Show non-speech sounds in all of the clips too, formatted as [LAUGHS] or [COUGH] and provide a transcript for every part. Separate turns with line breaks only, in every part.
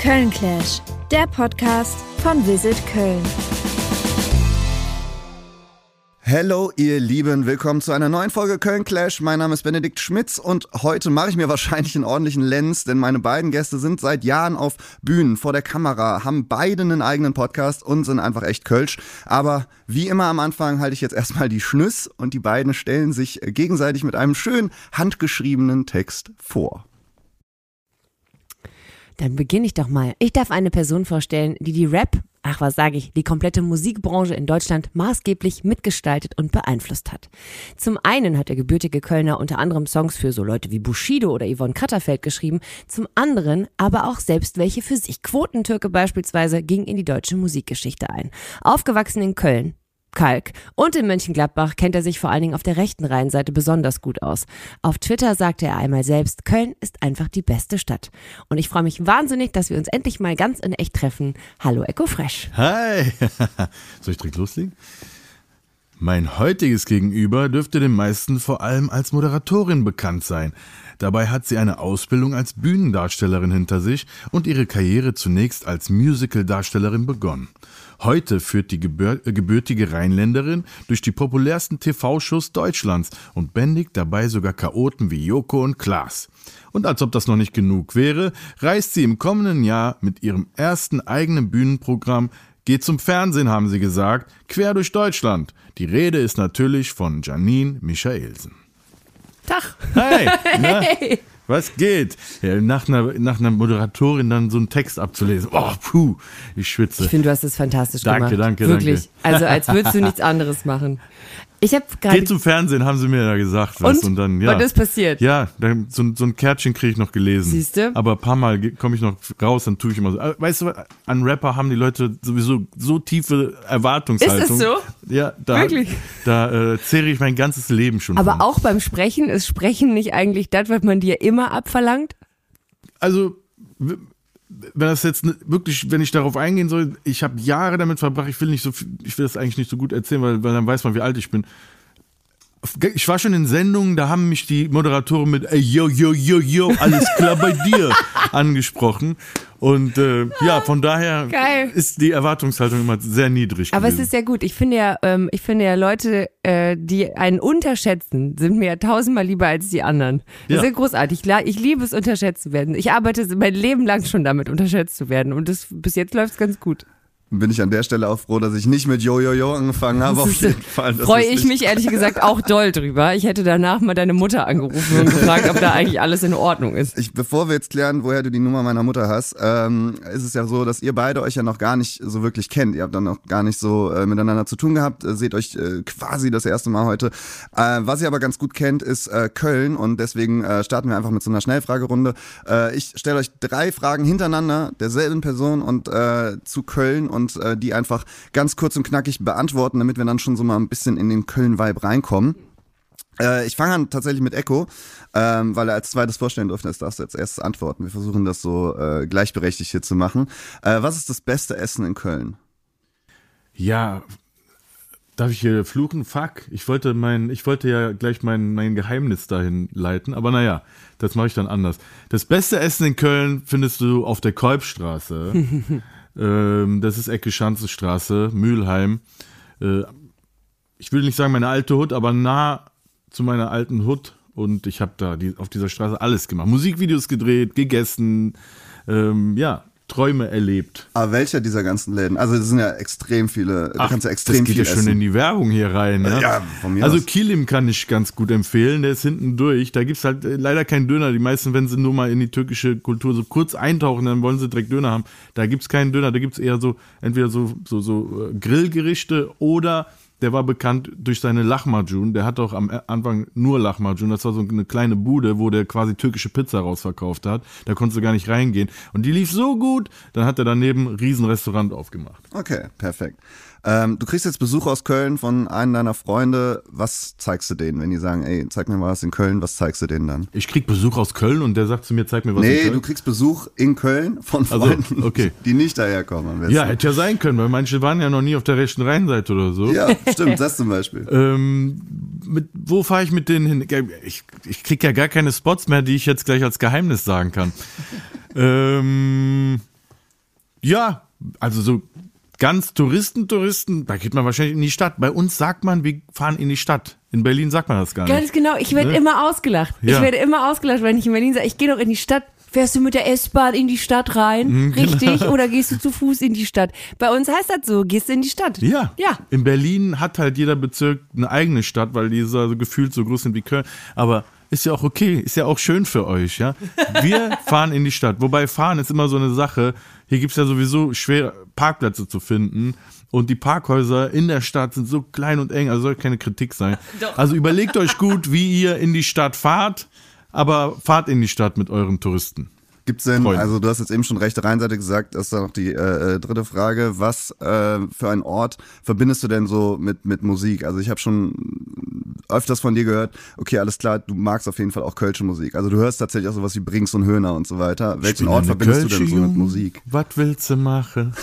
Köln Clash, der Podcast von Visit Köln.
Hallo ihr Lieben, willkommen zu einer neuen Folge Köln Clash. Mein Name ist Benedikt Schmitz und heute mache ich mir wahrscheinlich einen ordentlichen Lenz, denn meine beiden Gäste sind seit Jahren auf Bühnen vor der Kamera, haben beide einen eigenen Podcast und sind einfach echt Kölsch. Aber wie immer am Anfang halte ich jetzt erstmal die Schnüss und die beiden stellen sich gegenseitig mit einem schön handgeschriebenen Text vor.
Dann beginne ich doch mal. Ich darf eine Person vorstellen, die die Rap, ach was sage ich, die komplette Musikbranche in Deutschland maßgeblich mitgestaltet und beeinflusst hat. Zum einen hat der gebürtige Kölner unter anderem Songs für so Leute wie Bushido oder Yvonne Katterfeld geschrieben, zum anderen aber auch selbst welche für sich. Quotentürke beispielsweise ging in die deutsche Musikgeschichte ein. Aufgewachsen in Köln, Kalk. Und in Mönchengladbach kennt er sich vor allen Dingen auf der rechten Rheinseite besonders gut aus. Auf Twitter sagte er einmal selbst, Köln ist einfach die beste Stadt. Und ich freue mich wahnsinnig, dass wir uns endlich mal ganz in echt treffen. Hallo Echo Fresh.
Hi! [LAUGHS] Soll ich direkt loslegen? Mein heutiges Gegenüber dürfte den meisten vor allem als Moderatorin bekannt sein. Dabei hat sie eine Ausbildung als Bühnendarstellerin hinter sich und ihre Karriere zunächst als Musical-Darstellerin begonnen. Heute führt die gebür äh, gebürtige Rheinländerin durch die populärsten TV-Shows Deutschlands und bändigt dabei sogar Chaoten wie Joko und Klaas. Und als ob das noch nicht genug wäre, reist sie im kommenden Jahr mit ihrem ersten eigenen Bühnenprogramm Geht zum Fernsehen, haben sie gesagt, quer durch Deutschland. Die Rede ist natürlich von Janine Michaelsen.
Tag.
Hey, [LAUGHS] hey. Was geht? Ja, nach, einer, nach einer Moderatorin dann so einen Text abzulesen. Oh, puh, ich schwitze.
Ich finde, du hast es fantastisch
danke,
gemacht.
Danke,
danke.
Wirklich.
Also, als würdest du [LAUGHS] nichts anderes machen. Ich habe gerade.
Geh zum Fernsehen, haben sie mir ja gesagt. Was, und, und dann, ja.
Und ist passiert?
Ja, dann, so, so ein Kärtchen kriege ich noch gelesen.
Siehst du?
Aber ein paar Mal komme ich noch raus, dann tue ich immer so. Äh, weißt du, an Rapper haben die Leute sowieso so tiefe Erwartungshaltung.
Ist es so?
Ja, da,
Wirklich?
da äh, zehre ich mein ganzes Leben schon
Aber
von.
auch beim Sprechen ist Sprechen nicht eigentlich das, was man dir immer abverlangt?
Also, wenn das jetzt wirklich, wenn ich darauf eingehen soll, ich habe Jahre damit verbracht, ich will nicht so ich will das eigentlich nicht so gut erzählen, weil, weil dann weiß man, wie alt ich bin. Ich war schon in Sendungen, da haben mich die Moderatoren mit ey, yo, yo, yo, yo, alles klar bei dir [LAUGHS] angesprochen. Und äh, ja, von daher
Geil.
ist die Erwartungshaltung immer sehr niedrig.
Aber
gewesen.
es ist ja gut. Ich finde ja, ähm, ich finde ja Leute, äh, die einen unterschätzen, sind mir ja tausendmal lieber als die anderen. Das
Ja.
ist ja großartig. Klar, Ich liebe es, unterschätzt zu werden. Ich arbeite mein Leben lang schon damit, unterschätzt zu werden. Und das, bis jetzt läuft es ganz gut.
Bin ich an der Stelle auch froh, dass ich nicht mit Jojojo angefangen habe. Auf jeden Fall.
Freue ich mich ehrlich gesagt auch doll drüber. Ich hätte danach mal deine Mutter angerufen und gefragt, ob da eigentlich alles in Ordnung ist.
Ich, bevor wir jetzt klären, woher du die Nummer meiner Mutter hast, ähm, ist es ja so, dass ihr beide euch ja noch gar nicht so wirklich kennt. Ihr habt dann noch gar nicht so äh, miteinander zu tun gehabt, äh, seht euch äh, quasi das erste Mal heute. Äh, was ihr aber ganz gut kennt, ist äh, Köln und deswegen starten wir einfach mit so einer Schnellfragerunde. Ich stelle euch drei Fragen hintereinander derselben Person und zu Köln und äh, die einfach ganz kurz und knackig beantworten, damit wir dann schon so mal ein bisschen in den Köln-Vibe reinkommen. Äh, ich fange an tatsächlich mit Echo, ähm, weil er als zweites vorstellen durfte. Das darfst du als erstes antworten. Wir versuchen das so äh, gleichberechtigt hier zu machen. Äh, was ist das beste Essen in Köln?
Ja, darf ich hier fluchen? Fuck, ich wollte mein, ich wollte ja gleich mein, mein Geheimnis dahin leiten, aber naja, das mache ich dann anders. Das beste Essen in Köln findest du auf der Kolbstraße. [LAUGHS] ähm, das ist Ecke Schanzenstraße, Mülheim. Äh, ich will nicht sagen meine alte Hut, aber nah zu meiner alten Hut. Und ich habe da die, auf dieser Straße alles gemacht. Musikvideos gedreht, gegessen, ähm, ja, Träume erlebt.
Aber welcher dieser ganzen Läden? Also es sind ja extrem viele. Du kannst ja extrem
das geht
viel
ja schon
essen.
in die Werbung hier rein. Ne?
Ja, von mir
Also
aus.
Kilim kann ich ganz gut empfehlen, der ist hinten durch. Da gibt's halt äh, leider keinen Döner. Die meisten, wenn sie nur mal in die türkische Kultur so kurz eintauchen, dann wollen sie direkt Döner haben. Da gibt's keinen Döner, da gibt's eher so, entweder so, so, so äh, Grillgerichte oder der war bekannt durch seine Lachmajun. Der hat auch am Anfang nur Lachmajun. Das war so eine kleine Bude, wo der quasi türkische Pizza rausverkauft hat. Da konntest du gar nicht reingehen. Und die lief so gut, dann hat er daneben ein Riesenrestaurant aufgemacht.
Okay, perfekt. Ähm, du kriegst jetzt Besuch aus Köln von einem deiner Freunde. Was zeigst du denen, wenn die sagen, ey, zeig mir mal was in Köln, was zeigst du denen dann?
Ich krieg Besuch aus Köln und der sagt zu mir, zeig mir was in
Nee,
Köln.
du kriegst Besuch in Köln von
Also,
Freunden,
okay.
die nicht daherkommen.
Ja, hätte ja sein können, weil manche waren ja noch nie auf der rechten Rheinseite oder so.
ja, [LAUGHS] stimmt, [LAUGHS] das zum Beispiel.
Ähm, mit, wo fahre ich mit denen hin? Ich, ich krieg ja gar keine Spots mehr, die ich jetzt gleich als Geheimnis sagen kann. [LAUGHS] ähm, Ja, also so ganz Touristen, Touristen, da geht man wahrscheinlich in die Stadt. Bei uns sagt man, wir fahren in die Stadt. In Berlin sagt man das gar
Ganz
nicht.
genau, ich werde
Ne?
immer ausgelacht. Ich
Ja.
werde immer ausgelacht, wenn ich in Berlin sage, ich gehe doch in die Stadt. Fährst du mit der S-Bahn in die Stadt rein?
Mhm, genau.
Richtig? Oder gehst du zu Fuß in die Stadt? Bei uns heißt das so, gehst du in die Stadt.
Ja.
Ja.
In Berlin hat halt jeder Bezirk eine eigene Stadt, weil die so gefühlt so groß sind wie Köln. Aber ist ja auch okay, ist ja auch schön für euch, ja. Wir [LAUGHS] fahren in die Stadt. Wobei fahren ist immer so eine Sache. Hier gibt's ja sowieso schwer Parkplätze zu finden. Und die Parkhäuser in der Stadt sind so klein und eng, also soll keine Kritik sein. [LAUGHS] Also überlegt euch gut, wie ihr in die Stadt fahrt, aber fahrt in die Stadt mit euren Touristen.
Gibt's denn,
Freunde.
also du hast jetzt eben schon rechte Rheinseite gesagt, das ist dann noch die äh, äh, dritte Frage. Was äh, für einen Ort verbindest du denn so mit, mit Musik? Also ich habe schon öfters von dir gehört, okay, alles klar, du magst auf jeden Fall auch kölsche Musik. Also du hörst tatsächlich auch sowas wie Brings und Höhner und so weiter. Welchen Ort verbindest du denn so mit Musik?
Was willst du machen?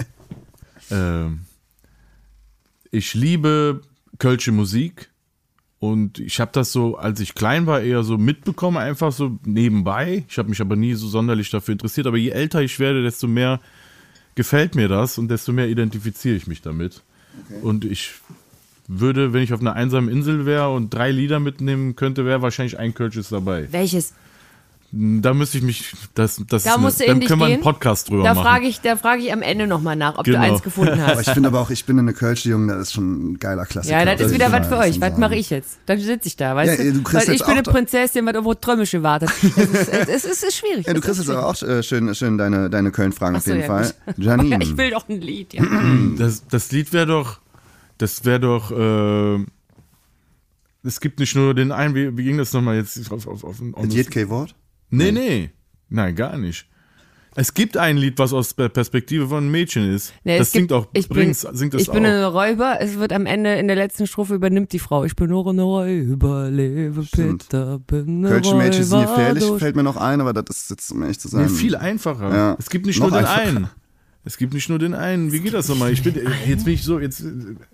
[LAUGHS] ähm, ich liebe kölsche Musik und ich habe das so, als ich klein war, eher so mitbekommen, einfach so nebenbei. Ich habe mich aber nie so sonderlich dafür interessiert. Aber je älter ich werde, desto mehr gefällt mir das und desto mehr identifiziere ich mich damit. Und ich würde, wenn ich auf einer einsamen Insel wäre und drei Lieder mitnehmen könnte, wäre wahrscheinlich ein Kölsches dabei.
Welches?
Da müsste ich mich, das, das
Da
ist eine,
in
dann können wir einen. Podcast drüber
Da
machen.
frage ich, da frage ich am Ende nochmal nach, ob
Genau.
du eins gefunden
Aber
hast.
ich finde aber auch, ich bin eine Kölsche Junge, das ist schon ein geiler Klassiker.
Ja, das ist
muss
wieder
ich
was für euch. Was mache ich jetzt? Dann sitze ich da, weißt
Ja,
du?
du kriegst
Weil ich bin eine Prinzessin, was irgendwo Träumische wartet. Es ist, es ist, es ist schwierig.
Ja, du kriegst
ist
jetzt aber auch äh, schön, schön deine, deine Köln-Fragen auf jeden
ja,
Fall. [LAUGHS] Janine.
Ja, ich will doch ein Lied, ja. [CLEARS THROAT]
Das, das Lied wäre doch, das wäre doch, äh, es gibt nicht nur den einen, wie, wie ging das nochmal jetzt? Auf, auf, auf, auf,
Mit jedem Wort?
Nee, nee, nein, gar nicht. Es gibt ein Lied, was aus der Perspektive von einem Mädchen ist.
Nee,
das
es gibt-
singt auch,
ich bin,
Brings singt das
ich bin
auch.
ein Räuber. Es wird am Ende in der letzten Strophe übernimmt die Frau. Ich bin nur ein Räuber, lebe
Stimmt.
Peter, bin ein
Kölsche Mädchen sind
Räuber
gefährlich, fällt mir noch ein, aber das ist jetzt, um ehrlich zu sein.
Nee, viel einfacher.
Ja.
Es gibt nicht
Noch
nur den
einfacher.
einen. Es gibt nicht nur den einen. Wie geht das nochmal? Ich bin, jetzt bin ich so, jetzt,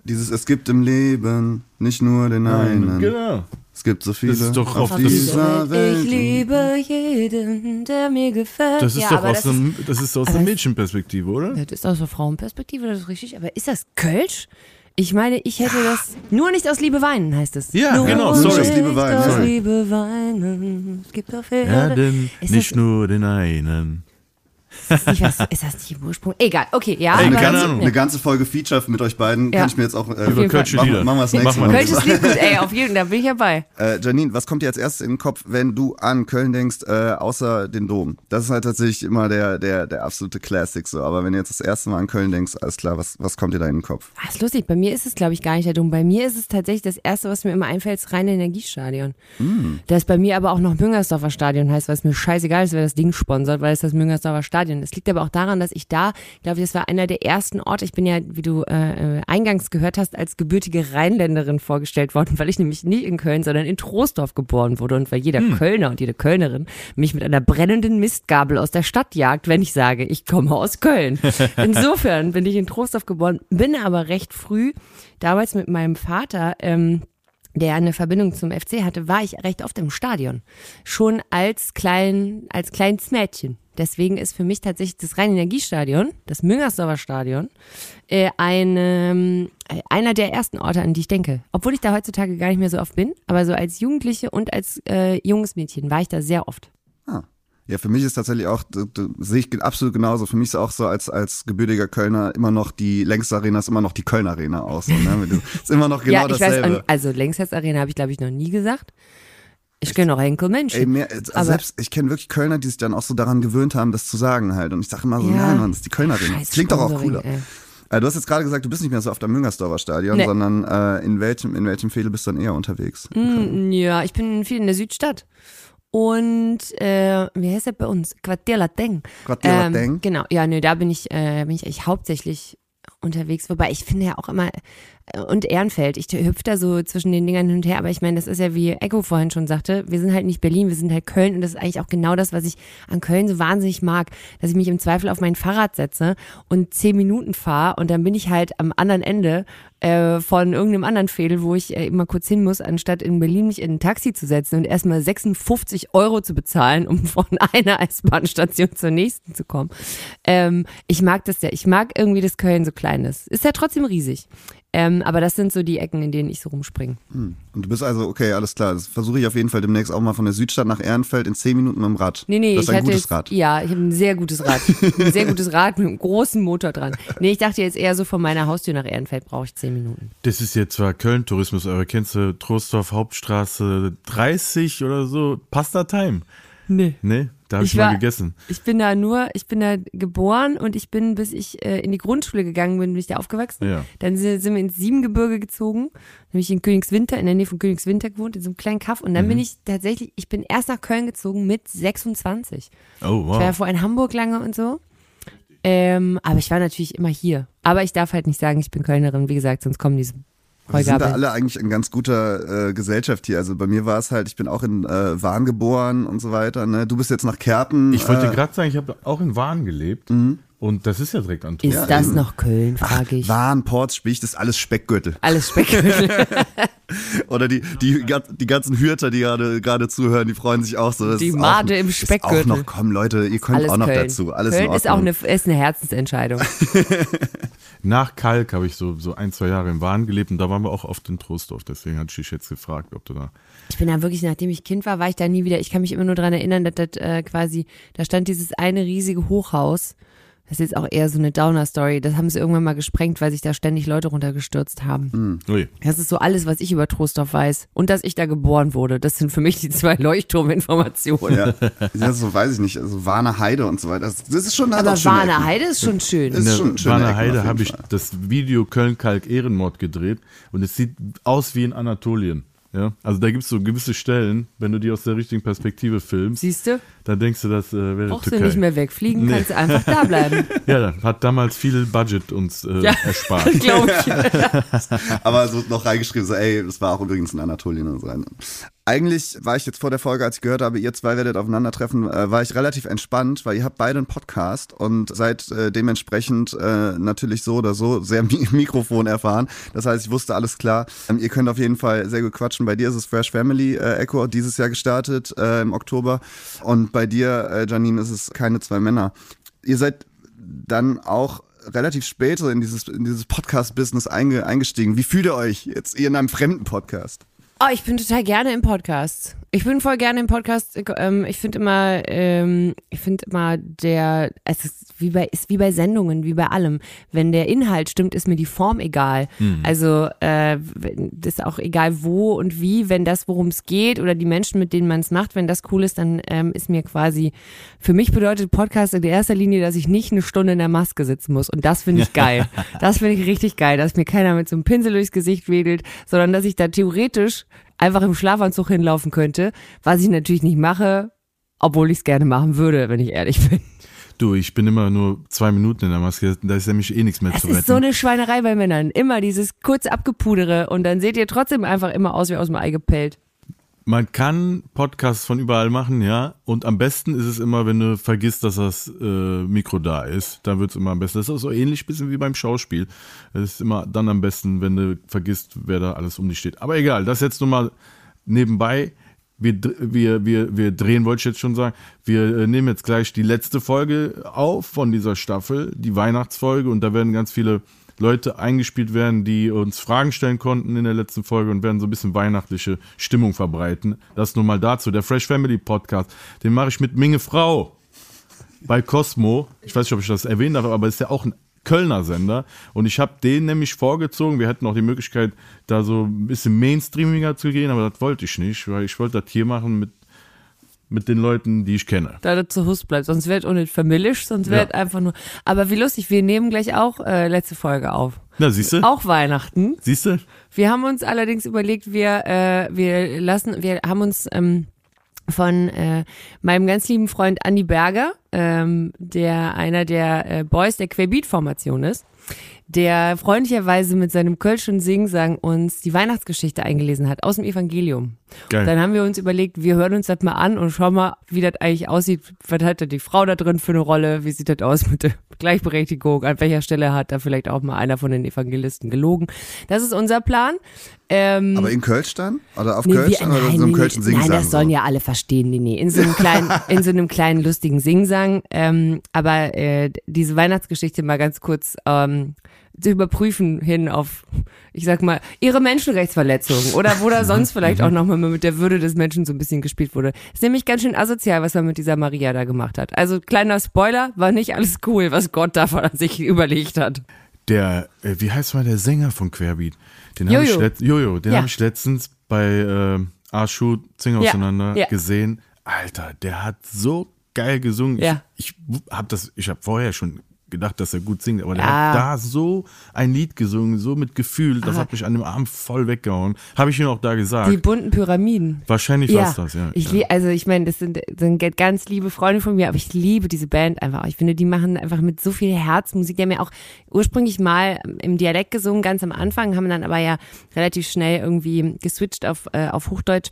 Dieses, es gibt im Leben nicht nur den einen.
genau.
Es gibt so viele
Das ist doch
auf
auf
dieser Welt.
Ich liebe jeden, der mir gefällt.
Das ist
ja,
doch aus,
das, ist,
einem, das ist aus
das-
Mädchenperspektive, oder?
das ist aus der Frauenperspektive, das ist richtig. Aber ist das Kölsch? Ich meine, ich hätte das. Nur nicht aus Liebe weinen, heißt es.
Ja,
nur
genau,
Nicht
sorry.
Aus Liebe weinen,
Aus. Liebe weinen. Es gibt doch viele.
Ja, nicht
das,
nur den einen.
Ist, nicht was, ist das nicht im Ursprung? Egal, okay, ja.
Ey, keine
das-
Ahnung.
Eine ganze Folge Feature mit euch beiden
Ja.
kann ich mir jetzt auch äh,
jeden
Kölsche. Lieder.
Machen wir das nächste
Machen.
Mal.
Kölsches Lied gut, ey, auf [LAUGHS] jeden Fall, da bin ich dabei.
Äh, Janine, was kommt dir als erstes in den Kopf, wenn du an Köln denkst, äh, außer den Dom? Das ist halt tatsächlich immer der, der, der absolute Classic so. Aber wenn du jetzt das erste Mal an Köln denkst, alles klar, was, was kommt dir da in den Kopf?
Ah, ist lustig, bei mir ist es, glaube ich, gar nicht der Dom. Bei mir ist es tatsächlich das Erste, was mir immer einfällt, das reine Energiestadion. Das bei mir aber auch noch Müngersdorfer Stadion heißt, weil es mir scheißegal ist, wer das Ding sponsert, weil es das Müngersdorfer Stadion ist. Es liegt aber auch daran, dass ich da, glaube ich, das war einer der ersten Orte, ich bin ja, wie du äh, äh, eingangs gehört hast, als gebürtige Rheinländerin vorgestellt worden, [LAUGHS] weil ich nämlich nicht in Köln, sondern in Troisdorf geboren wurde und weil jeder Kölner und jede Kölnerin mich mit einer brennenden Mistgabel aus der Stadt jagt, wenn ich sage, ich komme aus Köln. [LAUGHS] Insofern bin ich in Troisdorf geboren, bin aber recht früh, damals mit meinem Vater, ähm, der eine Verbindung zum FC hatte, war ich recht oft im Stadion. Schon als klein, als kleines Mädchen. Deswegen ist für mich tatsächlich das Rhein-Energiestadion, das Müngersdorfer Stadion, äh, eine, äh, einer der ersten Orte, an die ich denke. Obwohl ich da heutzutage gar nicht mehr so oft bin, aber so als Jugendliche und als äh, junges Mädchen war ich da sehr oft.
Ah. Ja, für mich ist tatsächlich auch, d- d- sehe ich absolut genauso. Für mich ist auch so als, als gebürtiger Kölner immer noch die längste Arena ist immer noch die Köln Arena aus. So, ne? [LAUGHS] Ist immer noch genau
ja, ich
dasselbe.
weiß, also Längsherz Arena habe ich glaube ich noch nie gesagt. Ich kenne auch Henkel Menschen.
Ey, mehr, also selbst, ich kenne wirklich Kölner, die sich dann auch so daran gewöhnt haben, das zu sagen halt. Und ich sage immer so,
Ja.
nein, Mann, das ist die Kölner Arena.
Scheiß
Das klingt doch auch cooler.
ey.
Äh, du hast jetzt gerade gesagt, du bist nicht mehr so auf dem Müngersdorfer Stadion,
Nee.
sondern äh, in welchem, in welchem Fädel bist du dann eher unterwegs?
Mm, Ja, ich bin viel in der Südstadt. Und äh, wie heißt das bei uns? Quartier Lateng.
Quartier Lateng?
Genau, ja, nö, da bin ich, äh, bin ich eigentlich hauptsächlich unterwegs. Wobei ich finde ja auch immer, und Ehrenfeld. Ich hüpfe da so zwischen den Dingern hin und her, aber ich meine, das ist ja wie Echo vorhin schon sagte, wir sind halt nicht Berlin, wir sind halt Köln und das ist eigentlich auch genau das, was ich an Köln so wahnsinnig mag, dass ich mich im Zweifel auf mein Fahrrad setze und zehn Minuten fahre und dann bin ich halt am anderen Ende äh, von irgendeinem anderen Fädel, wo ich äh, immer kurz hin muss, anstatt in Berlin mich in ein Taxi zu setzen und erstmal 56 Euro zu bezahlen, um von [LAUGHS] einer S-Bahn-Station zur nächsten zu kommen. Ähm, ich mag das ja. Ich mag irgendwie, dass Köln so klein ist. Ist ja trotzdem riesig. Ähm, aber das sind so die Ecken, in denen ich so rumspringe.
Hm. Und du bist also, okay, alles klar. Das versuche ich auf jeden Fall demnächst auch mal von der Südstadt nach Ehrenfeld in zehn Minuten mit dem Rad.
Nee, nee,
das ist
ich
ein
hatte
gutes
jetzt,
Rad.
Ja, ich habe ein sehr gutes Rad. [LAUGHS] ein sehr gutes Rad mit einem großen Motor dran. Nee, ich dachte jetzt eher so von meiner Haustür nach Ehrenfeld brauche ich zehn Minuten.
Das ist jetzt zwar Köln-Tourismus, aber kennst du Trostorf Hauptstraße 30 oder so? Pasta Time.
Nee.
Nee, da habe ich,
Ich
mal
war-
gegessen.
Ich bin da nur, ich bin da geboren und ich bin, bis ich äh, in die Grundschule gegangen bin, bin ich da aufgewachsen.
Ja.
Dann sind, sind wir ins Siebengebirge gezogen. Dann habe ich in Königswinter, in der Nähe von Königswinter gewohnt, in so einem kleinen Kaff. Und dann bin ich tatsächlich, ich bin erst nach Köln gezogen mit 26.
Oh,
Ich war ja
wow.
vorher in Hamburg lange und so. Ähm, aber ich war natürlich immer hier. Aber ich darf halt nicht sagen, ich bin Kölnerin. Wie gesagt, sonst kommen diese
Wir sind da alle eigentlich in ganz guter äh, Gesellschaft hier. Also bei mir war es halt, ich bin auch in äh, Wahn geboren und so weiter. Ne? Du bist jetzt nach Kerpen.
Ich wollte
äh,
gerade sagen, ich habe auch in Wahn gelebt. Und das ist ja direkt an
Ist
Tour.
das noch Köln, frage ich.
Wahn, Ports, Spicht, das ist alles Speckgürtel.
Alles Speckgürtel. [LAUGHS]
Oder die, die, die ganzen Hürter, die gerade gerade zuhören, die freuen sich auch so. Das
Die
ist
Made
auch,
im
Ist auch
Speckgürtel.
noch, komm Leute, ihr kommt
Alles
auch noch
Köln.
dazu. Alles
Köln ist auch eine, ist eine Herzensentscheidung. [LAUGHS]
Nach Kalk habe ich so, so ein, zwei Jahre in Wahn gelebt und da waren wir auch oft in Trostorf. Deswegen hatte ich dich jetzt gefragt, ob du da.
Ich bin da wirklich, nachdem ich Kind war, war ich da nie wieder. Ich kann mich immer nur dran erinnern, dass das äh, quasi, da stand dieses eine riesige Hochhaus. Das ist jetzt auch eher so eine Downer-Story. Das haben sie irgendwann mal gesprengt, weil sich da ständig Leute runtergestürzt haben.
Ui.
Das ist so alles, was ich über Trostorf weiß. Und dass ich da geboren wurde. Das sind für mich die zwei Leuchtturminformationen.
Ja, das so weiß ich nicht. Also Warner Heide und so weiter. Das, das ist schon
Aber Warner. Heide ist schon schön.
Ist
In der
schon schöne
Warner Heide habe ich das Video Köln-Kalk-Ehrenmord gedreht und es sieht aus wie in Anatolien. Ja, also da gibt es so gewisse Stellen, wenn du die aus der richtigen Perspektive filmst,
Siehst du?
dann denkst du, das äh, wäre
Brauchst
Türkei.
du nicht mehr wegfliegen,
Nee.
kannst du einfach da bleiben. [LAUGHS]
Ja, da hat damals viel Budget uns äh,
Ja.
erspart. [LAUGHS]
Glaube ich. [LAUGHS]
Aber so noch reingeschrieben, so, ey, das war auch übrigens in Anatolien und so. Eigentlich war ich jetzt vor der Folge, als ich gehört habe, ihr zwei werdet aufeinandertreffen, äh, war ich relativ entspannt, weil ihr habt beide einen Podcast und seid äh, dementsprechend äh, natürlich so oder so sehr Mi [LAUGHS] Mikrofon erfahren. Das heißt, ich wusste alles klar. Ähm, ihr könnt auf jeden Fall sehr gut quatschen. Bei dir ist es Fresh Family äh, Echo dieses Jahr gestartet äh, im Oktober und bei dir, äh, Janine, ist es keine zwei Männer. Ihr seid dann auch relativ spät so in dieses, in dieses Podcast-Business einge, eingestiegen. Wie fühlt ihr euch jetzt in einem fremden Podcast?
Oh, ich bin total gerne im Podcast. Ich bin voll gerne im Podcast. Ich, ähm, ich finde immer, ähm, ich finde immer der, es ist wie bei, ist wie bei Sendungen, wie bei allem. Wenn der Inhalt stimmt, ist mir die Form egal. Also äh, ist auch egal wo und wie. Wenn das, worum es geht oder die Menschen, mit denen man es macht, wenn das cool ist, dann ähm, ist mir quasi. Für mich bedeutet Podcast in erster Linie, dass ich nicht eine Stunde in der Maske sitzen muss. Und das finde ich [LAUGHS] geil. Das finde ich richtig geil, dass mir keiner mit so einem Pinsel durchs Gesicht wedelt, sondern dass ich da theoretisch einfach im Schlafanzug hinlaufen könnte, was ich natürlich nicht mache, obwohl ich es gerne machen würde, wenn ich ehrlich bin.
Du, ich bin immer nur zwei Minuten in der Maske, da ist nämlich eh nichts mehr
Es
zu retten.
ist so eine Schweinerei bei Männern. Immer dieses kurz abgepudere und dann seht ihr trotzdem einfach immer aus wie aus dem Ei gepellt.
Man kann Podcasts von überall machen, ja. Und am besten ist es immer, wenn du vergisst, dass das äh, Mikro da ist. Dann wird es immer am besten. Das ist auch so ähnlich bisschen wie beim Schauspiel. Es ist immer dann am besten, wenn du vergisst, wer da alles um dich steht. Aber egal, das jetzt nur mal nebenbei. Wir, wir, wir, wir drehen, wollte ich jetzt schon sagen. Wir äh, nehmen jetzt gleich die letzte Folge auf von dieser Staffel, die Weihnachtsfolge. Und da werden ganz viele Leute eingespielt werden, die uns Fragen stellen konnten in der letzten Folge und werden so ein bisschen weihnachtliche Stimmung verbreiten. Das nur mal dazu. Der Fresh Family Podcast, den mache ich mit Minge Frau bei Cosmo. Ich weiß nicht, ob ich das erwähnen darf, aber ist ja auch ein Kölner Sender. Und ich habe den nämlich vorgezogen. Wir hätten auch die Möglichkeit, da so ein bisschen Mainstreamiger zu gehen, aber das wollte ich nicht, weil ich wollte das hier machen mit, mit den Leuten, die ich kenne.
Da das zu Hus bleibt. Sonst wird auch nicht vermillischt, sonst wird
Ja.
einfach nur. Aber wie lustig, wir nehmen gleich auch äh, letzte Folge auf.
Na, siehst du?
Auch Weihnachten.
Siehst du?
Wir haben uns allerdings überlegt, wir, äh, wir lassen, wir haben uns ähm, von äh, meinem ganz lieben Freund Andy Berger, ähm, der einer der äh, Boys der Querbeat-Formation ist, der freundlicherweise mit seinem Kölschen Singsang uns die Weihnachtsgeschichte eingelesen hat aus dem Evangelium.
Geil.
Dann haben wir uns überlegt, wir hören uns das mal an und schauen mal, wie das eigentlich aussieht. Was hat da die Frau da drin für eine Rolle? Wie sieht das aus mit der Gleichberechtigung? An welcher Stelle hat da vielleicht auch mal einer von den Evangelisten gelogen? Das ist unser Plan. Ähm,
Aber in Kölsch dann? Oder auf
Nee,
Kölsch
wir-
dann? Oder
nein,
so einem
nee,
Kölschen
Nein,
Singsang?
das sollen
so?
ja alle verstehen, nee, nee. In so einem [LAUGHS] kleinen, in so einem kleinen lustigen Singsang. Ähm, aber äh, diese Weihnachtsgeschichte mal ganz kurz ähm, zu überprüfen hin auf, ich sag mal, ihre Menschenrechtsverletzungen oder wo da sonst [LAUGHS] vielleicht auch nochmal mit der Würde des Menschen so ein bisschen gespielt wurde. Ist nämlich ganz schön asozial, was man mit dieser Maria da gemacht hat. Also kleiner Spoiler, war nicht alles cool, was Gott da von sich überlegt hat.
Der, äh, wie heißt mal der Sänger von Querbeat? Den habe ich, letzt, Jojo, den
Ja.
habe ich letztens bei äh, Arschu Zing auseinander
ja.
gesehen. Alter, der hat so geil gesungen.
Ja.
Ich, ich habe das, ich habe vorher schon gedacht, dass er gut singt, aber der
Ja.
hat da so ein Lied gesungen, so mit Gefühl, das
Ah.
hat mich an dem Abend voll weggehauen. Habe ich ihm auch da gesagt.
Die bunten Pyramiden.
Wahrscheinlich war es das, ja.
Ich
ja.
also ich meine, das sind, sind ganz liebe Freunde von mir, aber ich liebe diese Band einfach. Ich finde, die machen einfach mit so viel Herzmusik. Die haben ja auch ursprünglich mal im Dialekt gesungen, ganz am Anfang, haben dann aber ja relativ schnell irgendwie geswitcht auf, äh, auf Hochdeutsch.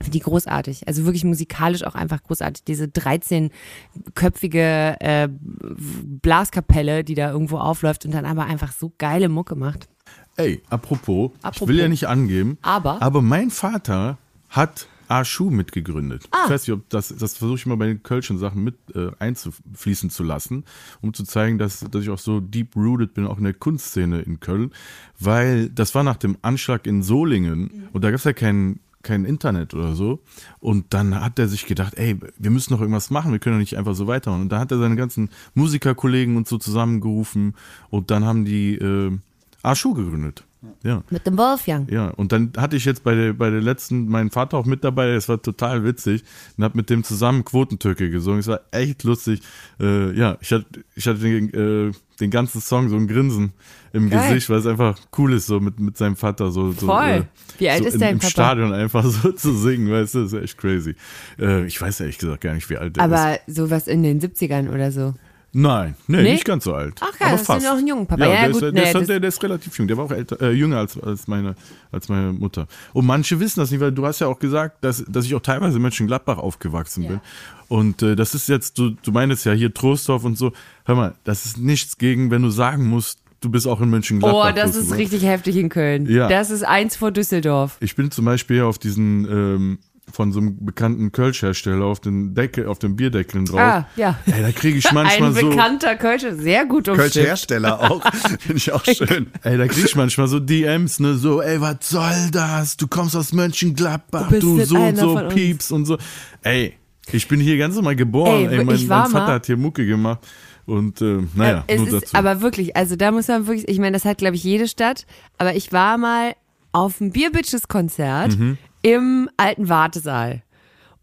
Finde die großartig. Also wirklich musikalisch auch einfach großartig. Diese 13-köpfige äh, Blaskapelle, die da irgendwo aufläuft und dann aber einfach so geile Mucke macht.
Ey, apropos, ich
Apropos.
will ja nicht angeben,
Aber?
aber mein Vater hat Arschu mitgegründet.
Ah.
Ich weiß nicht, ob das, das versuche ich mal bei den Kölschen Sachen mit äh, einzufließen zu lassen, um zu zeigen, dass, dass ich auch so deep rooted bin, auch in der Kunstszene in Köln, weil das war nach dem Anschlag in Solingen und da gab es ja kein, kein Internet oder so. Und dann hat er sich gedacht, ey, wir müssen noch irgendwas machen, wir können doch nicht einfach so weitermachen. Und da hat er seine ganzen Musikerkollegen und so zusammengerufen und dann haben die äh, Arschu gegründet. Ja.
Mit dem Wolfgang.
Ja, und dann hatte ich jetzt bei der, bei der letzten meinen Vater auch mit dabei, das war total witzig und hab mit dem zusammen Quotentürke gesungen. Es war echt lustig. Äh, ja, ich hatte, ich hatte den, äh, den ganzen Song so ein Grinsen im
Geil.
Gesicht, weil es einfach cool ist, so mit, mit seinem Vater so, so,
Voll. Wie alt
so
ist
im,
dein
im
Papa?
Stadion einfach [LAUGHS] so zu singen, weißt du, das ist echt crazy. Äh, ich weiß ehrlich gesagt gar nicht, wie alt der ist.
Aber sowas in den 70ern oder so.
Nein, nee,
Nee?
nicht ganz so alt.
Ach geil,
aber
das ist
fast.
ja noch ein junger Papa.
Ja,
Ja,
der,
gut,
ist, der,
nee,
ist, der, der ist relativ jung. Der war auch älter, äh, jünger als, als, meine, als meine Mutter. Und manche wissen das nicht, weil du hast ja auch gesagt, dass, dass ich auch teilweise in Mönchengladbach aufgewachsen bin. Und äh, das ist jetzt, du, du meinst ja hier Trostorf und so. Hör mal, das ist nichts gegen, wenn du sagen musst, du bist auch in Mönchengladbach.
Oh, das ist richtig heftig in Köln.
Ja.
Das ist eins vor Düsseldorf.
Ich bin zum Beispiel auf diesen, ähm, von so einem bekannten Kölsch-Hersteller auf den Deckel, auf den Bierdeckeln drauf.
Ah, ja.
Ey, da kriege ich manchmal
Ein
so.
bekannter Kölscher, sehr gut
Kölsch
umstimmt.
Hersteller auch. [LAUGHS] Finde ich auch schön.
Ey, da krieg ich manchmal so DMs, ne, so, ey, was soll das? Du kommst aus Mönchengladbach,
Du
du, so und so. Pieps und so. Ey, ich bin hier ganz normal geboren,
Ey,
ey, mein,
ich war
mein Vater hat hier Mucke gemacht und, äh, naja,
es
nur
ist
dazu.
aber wirklich, also da muss man wirklich, ich meine, das hat glaube ich jede Stadt, aber ich war mal auf dem Bierbitches-Konzert
Mhm.
Im alten Wartesaal.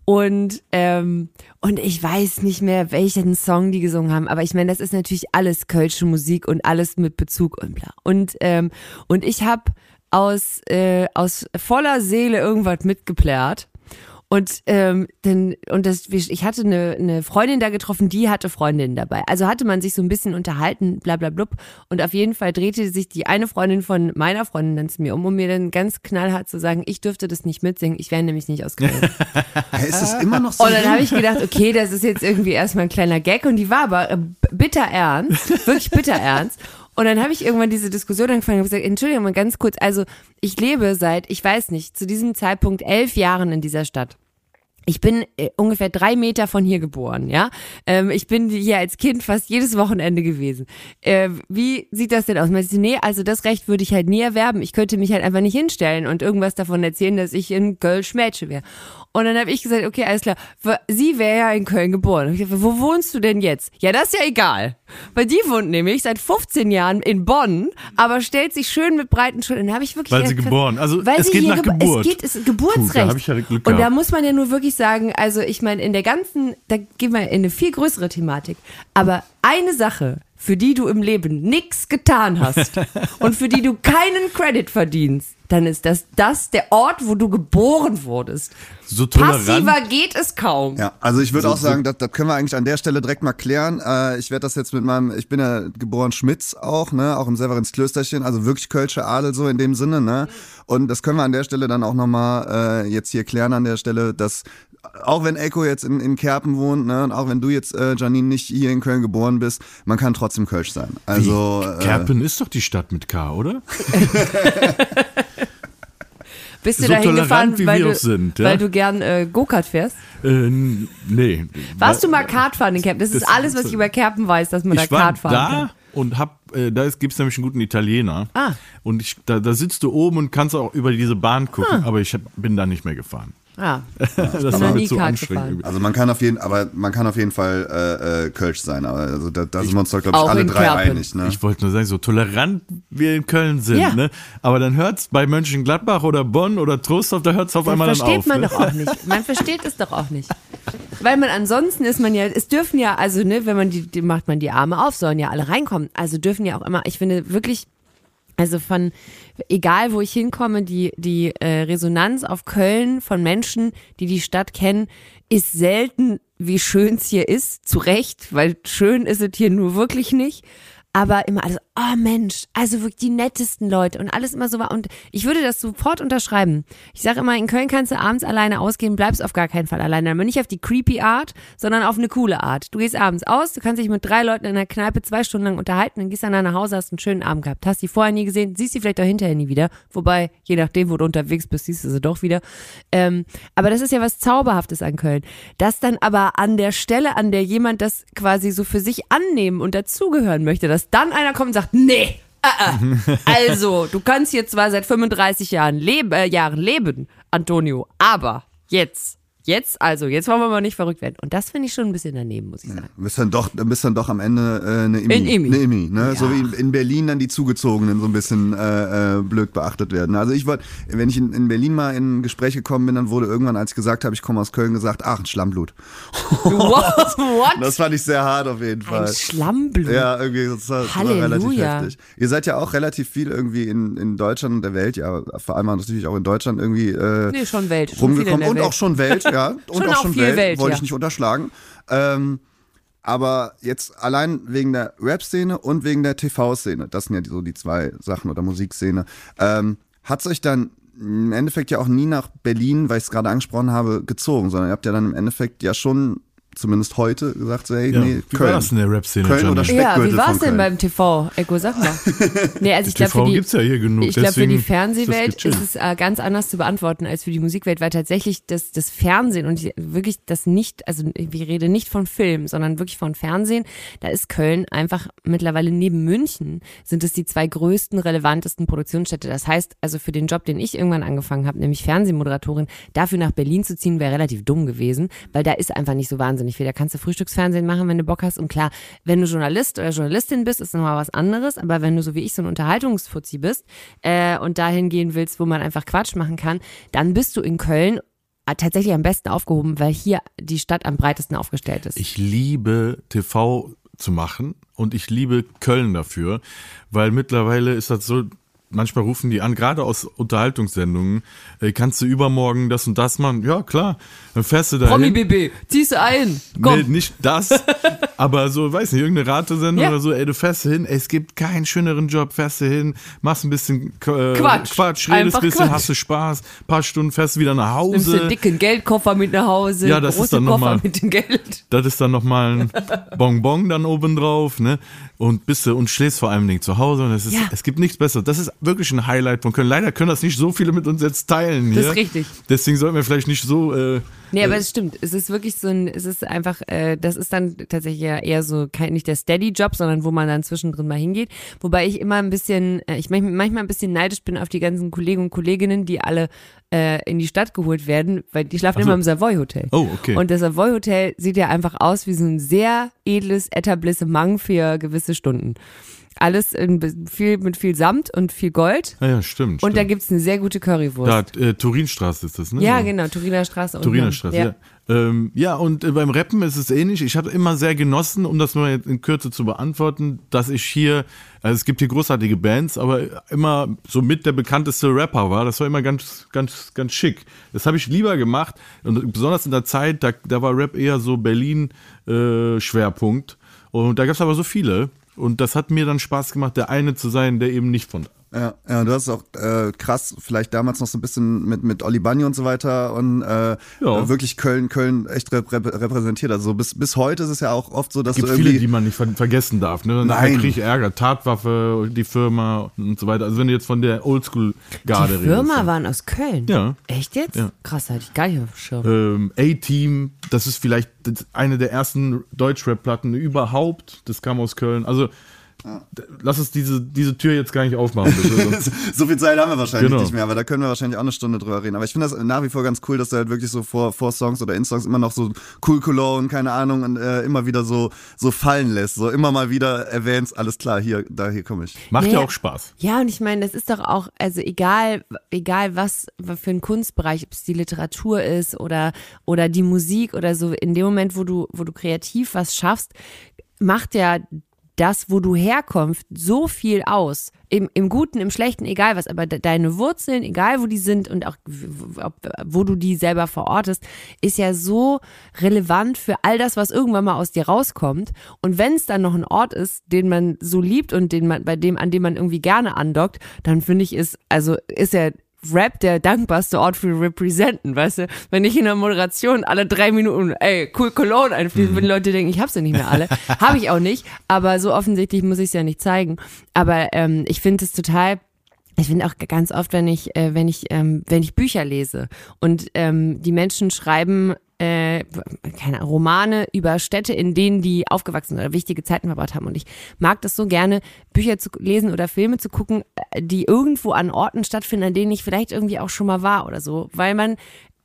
Und, ähm, und ich weiß nicht mehr, welchen Song die gesungen haben, aber ich meine, das ist natürlich alles kölsche Musik und alles mit Bezug und bla. Und, ähm, und ich habe aus, äh, aus voller Seele irgendwas mitgeplärt. Und ähm, dann, und das, ich hatte eine, eine Freundin da getroffen, die hatte Freundinnen dabei. Also hatte man sich so ein bisschen unterhalten, bla bla blub. Und auf jeden Fall drehte sich die eine Freundin von meiner Freundin dann zu mir um, um mir dann ganz knallhart zu sagen, ich dürfte das nicht mitsingen, ich wäre nämlich nicht aus Köln.
Hä, ist das immer noch so?
Und dann habe ich gedacht, okay, das ist jetzt irgendwie erstmal ein kleiner Gag und die war aber äh, bitter ernst, wirklich bitter ernst. Und dann habe ich irgendwann diese Diskussion angefangen und gesagt, Entschuldigung mal ganz kurz, also ich lebe seit, ich weiß nicht, zu diesem Zeitpunkt elf Jahren in dieser Stadt. Ich bin äh, ungefähr drei Meter von hier geboren, ja. Ähm, ich bin hier als Kind fast jedes Wochenende gewesen. Äh, wie sieht das denn aus? Meinst du, nee, also das Recht würde ich halt nie erwerben. Ich könnte mich halt einfach nicht hinstellen und irgendwas davon erzählen, dass ich in Köln Mädchen wäre. Und dann habe ich gesagt, okay, alles klar. Sie wäre ja in Köln geboren. Ich gesagt, wo wohnst du denn jetzt? Ja, das ist ja egal. Weil die wohnt nämlich seit 15 Jahren in Bonn, aber stellt sich schön mit breiten Schultern. Dann habe ich wirklich
Weil sie geboren- also
weil
es
sie
geht
hier
nach
gebo-
Geburt.
Es geht, es ist
Puh,
Geburtsrecht.
da ja Glück
Und da
gehabt.
muss man ja nur wirklich sagen, also ich meine, in der ganzen, da gehen wir in eine viel größere Thematik. Aber eine Sache für die du im Leben nichts getan hast [LAUGHS] und für die du keinen Credit verdienst, dann ist das das der Ort, wo du geboren wurdest.
So tolerant.
Passiver geht es kaum.
Ja, also ich würde
So-
auch sagen, das, das können wir eigentlich an der Stelle direkt mal klären. Äh, ich werde das jetzt mit meinem, ich bin ja geboren Schmitz auch, ne, auch im Severinsklösterchen, also wirklich Kölsche Adel so in dem Sinne, ne. Und das können wir an der Stelle dann auch nochmal äh, jetzt hier klären an der Stelle, dass auch wenn Echo jetzt in, in Kerpen wohnt, ne, und auch wenn du jetzt, äh, Janine, nicht hier in Köln geboren bist, man kann trotzdem Kölsch sein. Also äh,
Kerpen ist doch die Stadt mit K, oder? [LAUGHS]
Bist du
So
da hingefahren,
tolerant, wie
weil, du,
sind, ja?
weil du gern äh, Go-Kart fährst?
Äh, nee.
Warst du mal Kartfahren in Kerpen? Das ist
Das-
alles, was ich über Kerpen weiß, dass man
ich
da Kart fahren
da
kann.
und hab, äh, da gibt es nämlich einen guten Italiener.
Ah.
Und ich, da, da sitzt du oben und kannst auch über diese Bahn gucken, aber ich hab, bin da nicht mehr gefahren.
Ah, [LAUGHS]
das war
nie
mir zu anstrengend.
Also man kann auf jeden, aber man kann auf jeden Fall äh, äh, Kölsch sein. Aber also da, da sind wir uns doch, glaube ich, alle drei
Kerpen.
einig. Ne?
Ich wollte nur sagen, so tolerant wir in Köln sind,
Ja.
ne? Aber dann hört's bei Mönchengladbach oder Bonn oder Trostorf, da hört's auf
das
einmal dann
versteht
auf.
man
ne?
doch auch nicht. Man versteht es doch auch nicht. Weil man ansonsten ist man ja, es dürfen ja, also ne, wenn man die, die macht man die Arme auf, sollen ja alle reinkommen. Also dürfen ja auch immer, ich finde wirklich, also von, egal wo ich hinkomme, die, die äh, Resonanz auf Köln von Menschen, die die Stadt kennen, ist selten, wie schön es hier ist. Zu Recht, weil schön ist es hier nur wirklich nicht. Aber immer alles, oh Mensch, also wirklich die nettesten Leute und alles immer so war. Und ich würde das sofort unterschreiben. Ich sage immer, in Köln kannst du abends alleine ausgehen, bleibst auf gar keinen Fall alleine. Aber nicht auf die creepy Art, sondern auf eine coole Art. Du gehst abends aus, du kannst dich mit drei Leuten in der Kneipe zwei Stunden lang unterhalten, dann gehst dann nach Hause, hast einen schönen Abend gehabt. Hast die vorher nie gesehen, siehst sie vielleicht auch hinterher nie wieder. Wobei, je nachdem, wo du unterwegs bist, siehst du sie doch wieder. Ähm, aber das ist ja was Zauberhaftes an Köln. Das dann aber an der Stelle, an der jemand das quasi so für sich annehmen und dazugehören möchte, dass dann einer kommt und sagt, nee, äh, äh. [LAUGHS] also, du kannst hier zwar seit 35 Jahren, leb äh, Jahren leben, Antonio, aber jetzt, jetzt, also, jetzt wollen wir mal nicht verrückt werden. Und das finde ich schon ein bisschen daneben, muss ich sagen.
Du bist dann doch, bist dann doch am Ende äh, eine Immi.
Ein Immi.
Eine Immi ne?
Ja.
So wie in, in Berlin dann die Zugezogenen so ein bisschen äh, äh, blöd beachtet werden. Also ich wollte, wenn ich in, in Berlin mal in ein Gespräch gekommen bin, dann wurde irgendwann, als ich gesagt habe, ich komme aus Köln, gesagt, ach, ein Schlammblut.
What? [LAUGHS] What?
Das fand ich sehr hart auf jeden Fall.
Ein Schlammblut.
Ja, irgendwie das war,
Halleluja.
relativ heftig. Ihr seid ja auch relativ viel irgendwie in, in Deutschland und der Welt, ja, vor allem natürlich auch in Deutschland irgendwie äh,
Nee, schon Welt. Schon in
rumgekommen
der
und
Welt.
auch schon Welt, [LAUGHS] ja. und
Schon
auch schon
viel
Welt,
Welt,
wollte
ja.
ich nicht unterschlagen. Ähm, aber jetzt allein wegen der Rap-Szene und wegen der TV-Szene, das sind ja die- so die zwei Sachen oder Musikszene, ähm, hat's euch dann im Endeffekt ja auch nie nach Berlin, weil ich es gerade angesprochen habe, gezogen, sondern ihr habt ja dann im Endeffekt ja schon, zumindest heute, gesagt, so, hey,
Ja,
nee,
wie war
Köln.
das in der Rap-Szene,
Köln oder?
Ja, wie war's
von
denn beim TV? Eko, sag mal. [LAUGHS] Nee, also ich glaube,
TV
für die,
gibt's ja hier genug,
ich glaube, für die
ist
Fernsehwelt ist,
gechillt.
es äh, ganz anders zu beantworten als für die Musikwelt, weil tatsächlich das, das Fernsehen und ich, wirklich das nicht, also wir reden nicht von Film, sondern wirklich von Fernsehen, da ist Köln einfach mittlerweile neben München sind es die zwei größten, relevantesten Produktionsstädte. Das heißt, also für den Job, den ich irgendwann angefangen habe, nämlich Fernsehmoderatorin, dafür nach Berlin zu ziehen, wäre relativ dumm gewesen, weil da ist einfach nicht so wahnsinnig viel. Da kannst du Frühstücksfernsehen machen, wenn du Bock hast. Und klar, wenn du Journalist oder Journalistin bist, ist nochmal was anderes. Aber wenn du so wie ich so ein Unterhaltungsfuzzi bist äh, und dahin gehen willst, wo man einfach Quatsch machen kann, dann bist du in Köln äh, tatsächlich am besten aufgehoben, weil hier die Stadt am breitesten aufgestellt ist.
Ich liebe TV zu machen und ich liebe Köln dafür, weil mittlerweile ist das so, manchmal rufen die an, gerade aus Unterhaltungssendungen, äh, kannst du übermorgen das und das machen? Ja, klar. Dann fährst du da
Promi
hin.
BB, ziehst du ein. Komm.
Nee, nicht das, [LAUGHS] aber so, weiß nicht, irgendeine Ratesendung
Ja.
oder so, ey, du fährst du hin, ey, es gibt keinen schöneren Job, fährst du hin, machst ein bisschen äh,
Quatsch.
Quatsch redest ein bisschen,
Quatsch.
hast du Spaß, paar Stunden fährst du wieder nach
Nimmst du
Hause.
einen dicken Geldkoffer mit nach Hause,
Ja, das ist dann noch
Koffer
mal-
mit dem Geld.
Das ist dann nochmal ein [LAUGHS] Bonbon dann oben drauf, ne? Und bist du und schläfst vor allem zu Hause und es ist,
Ja.
es gibt nichts Besseres. Das ist wirklich ein Highlight von Köln. Leider können das nicht so viele mit uns jetzt teilen hier.
Das ist richtig.
Deswegen sollten wir vielleicht nicht so, äh,
Nee, aber es stimmt. Es ist wirklich so ein, es ist einfach, äh, das ist dann tatsächlich ja eher so kein, nicht der Steady-Job, sondern wo man dann zwischendrin mal hingeht. Wobei ich immer ein bisschen, äh, ich manchmal manchmal ein bisschen neidisch bin auf die ganzen Kollegen und Kolleginnen, die alle äh, in die Stadt geholt werden, weil die schlafen
so.
immer im Savoy Hotel.
Oh, okay.
Und das Savoy Hotel sieht ja einfach aus wie so ein sehr edles Etablissement für gewisse Stunden. Alles in, viel, mit viel Samt und viel Gold.
Ah ja, stimmt.
Und
stimmt.
da gibt's eine sehr gute Currywurst.
Da, äh, Turinstraße ist das, ne?
ja, genau, Turiner Straße.
Turiner Straße, ja. Ähm, ja, und äh, beim Rappen ist es ähnlich. Ich habe immer sehr genossen, um das mal in Kürze zu beantworten, dass ich hier, also es gibt hier großartige Bands, aber immer so mit der bekannteste Rapper war. Das war immer ganz, ganz, ganz schick. Das habe ich lieber gemacht. Und besonders in der Zeit, da, da war Rap eher so Berlin-Schwerpunkt. und da gab es aber so viele. Und das hat mir dann Spaß gemacht, der eine zu sein, der eben nicht von
Ja, ja, du hast auch äh, krass, vielleicht damals noch so ein bisschen mit, mit Oli Bagno und so weiter und äh,
Ja.
äh, wirklich Köln, Köln echt rep rep repräsentiert. Also bis, bis heute ist es ja auch oft so, dass
Es gibt
du irgendwie.
viele, die man nicht ver vergessen darf. Ne? Nachher
Nein.
kriege ich Ärger. Tatwaffe, die Firma und so weiter. Also wenn du jetzt von der Oldschool-Garde
Die Firma
redest.
waren aus Köln.
Ja.
Echt jetzt?
Ja.
Krass, hatte ich gar nicht auf dem Schirm.
Ähm, A-Team, das ist vielleicht eine der ersten Deutschrap-Platten überhaupt. Das kam aus Köln. Also d- lass uns diese, diese Tür jetzt gar nicht aufmachen. Bitte. [LAUGHS] Sonst-
so viel Zeit haben wir wahrscheinlich
Genau.
nicht mehr, aber da können wir wahrscheinlich auch eine Stunde drüber reden. Aber ich finde das nach wie vor ganz cool, dass du halt wirklich so vor, vor Songs oder in Songs immer noch so cool Cologne, keine Ahnung, und äh, immer wieder so, so fallen lässt. So immer mal wieder erwähnst, alles klar, hier, da, hier komme ich.
Macht ja
Naja.
auch Spaß.
Ja, und ich meine, das ist doch auch, also egal, egal was für ein Kunstbereich, ob es die Literatur ist oder, oder die Musik oder so, in dem Moment, wo du, wo du kreativ was schaffst, macht ja das, wo du herkommst, so viel aus. Im, Im Guten, im Schlechten, egal was, aber de deine Wurzeln, egal wo die sind und auch ob, wo du die selber verortest, ist ja so relevant für all das, was irgendwann mal aus dir rauskommt. Und wenn es dann noch ein Ort ist, den man so liebt und den man, bei dem, an dem man irgendwie gerne andockt, dann finde ich, ist, also ist ja Rap der dankbarste Ort für Representen, weißt du? Wenn ich in der Moderation alle drei Minuten, ey, cool Cologne einfließen, wenn die Leute denken, ich hab's ja nicht mehr alle. [LAUGHS] Habe ich auch nicht, aber so offensichtlich muss ich es ja nicht zeigen. Aber ähm, ich finde es total ich finde auch ganz oft, wenn ich, äh, wenn ich, ähm, wenn ich Bücher lese und ähm, die Menschen schreiben äh, keine Ahnung, Romane über Städte, in denen die aufgewachsen oder wichtige Zeiten verbracht haben. Und ich mag das so gerne, Bücher zu lesen oder Filme zu gucken, äh, die irgendwo an Orten stattfinden, an denen ich vielleicht irgendwie auch schon mal war oder so, weil man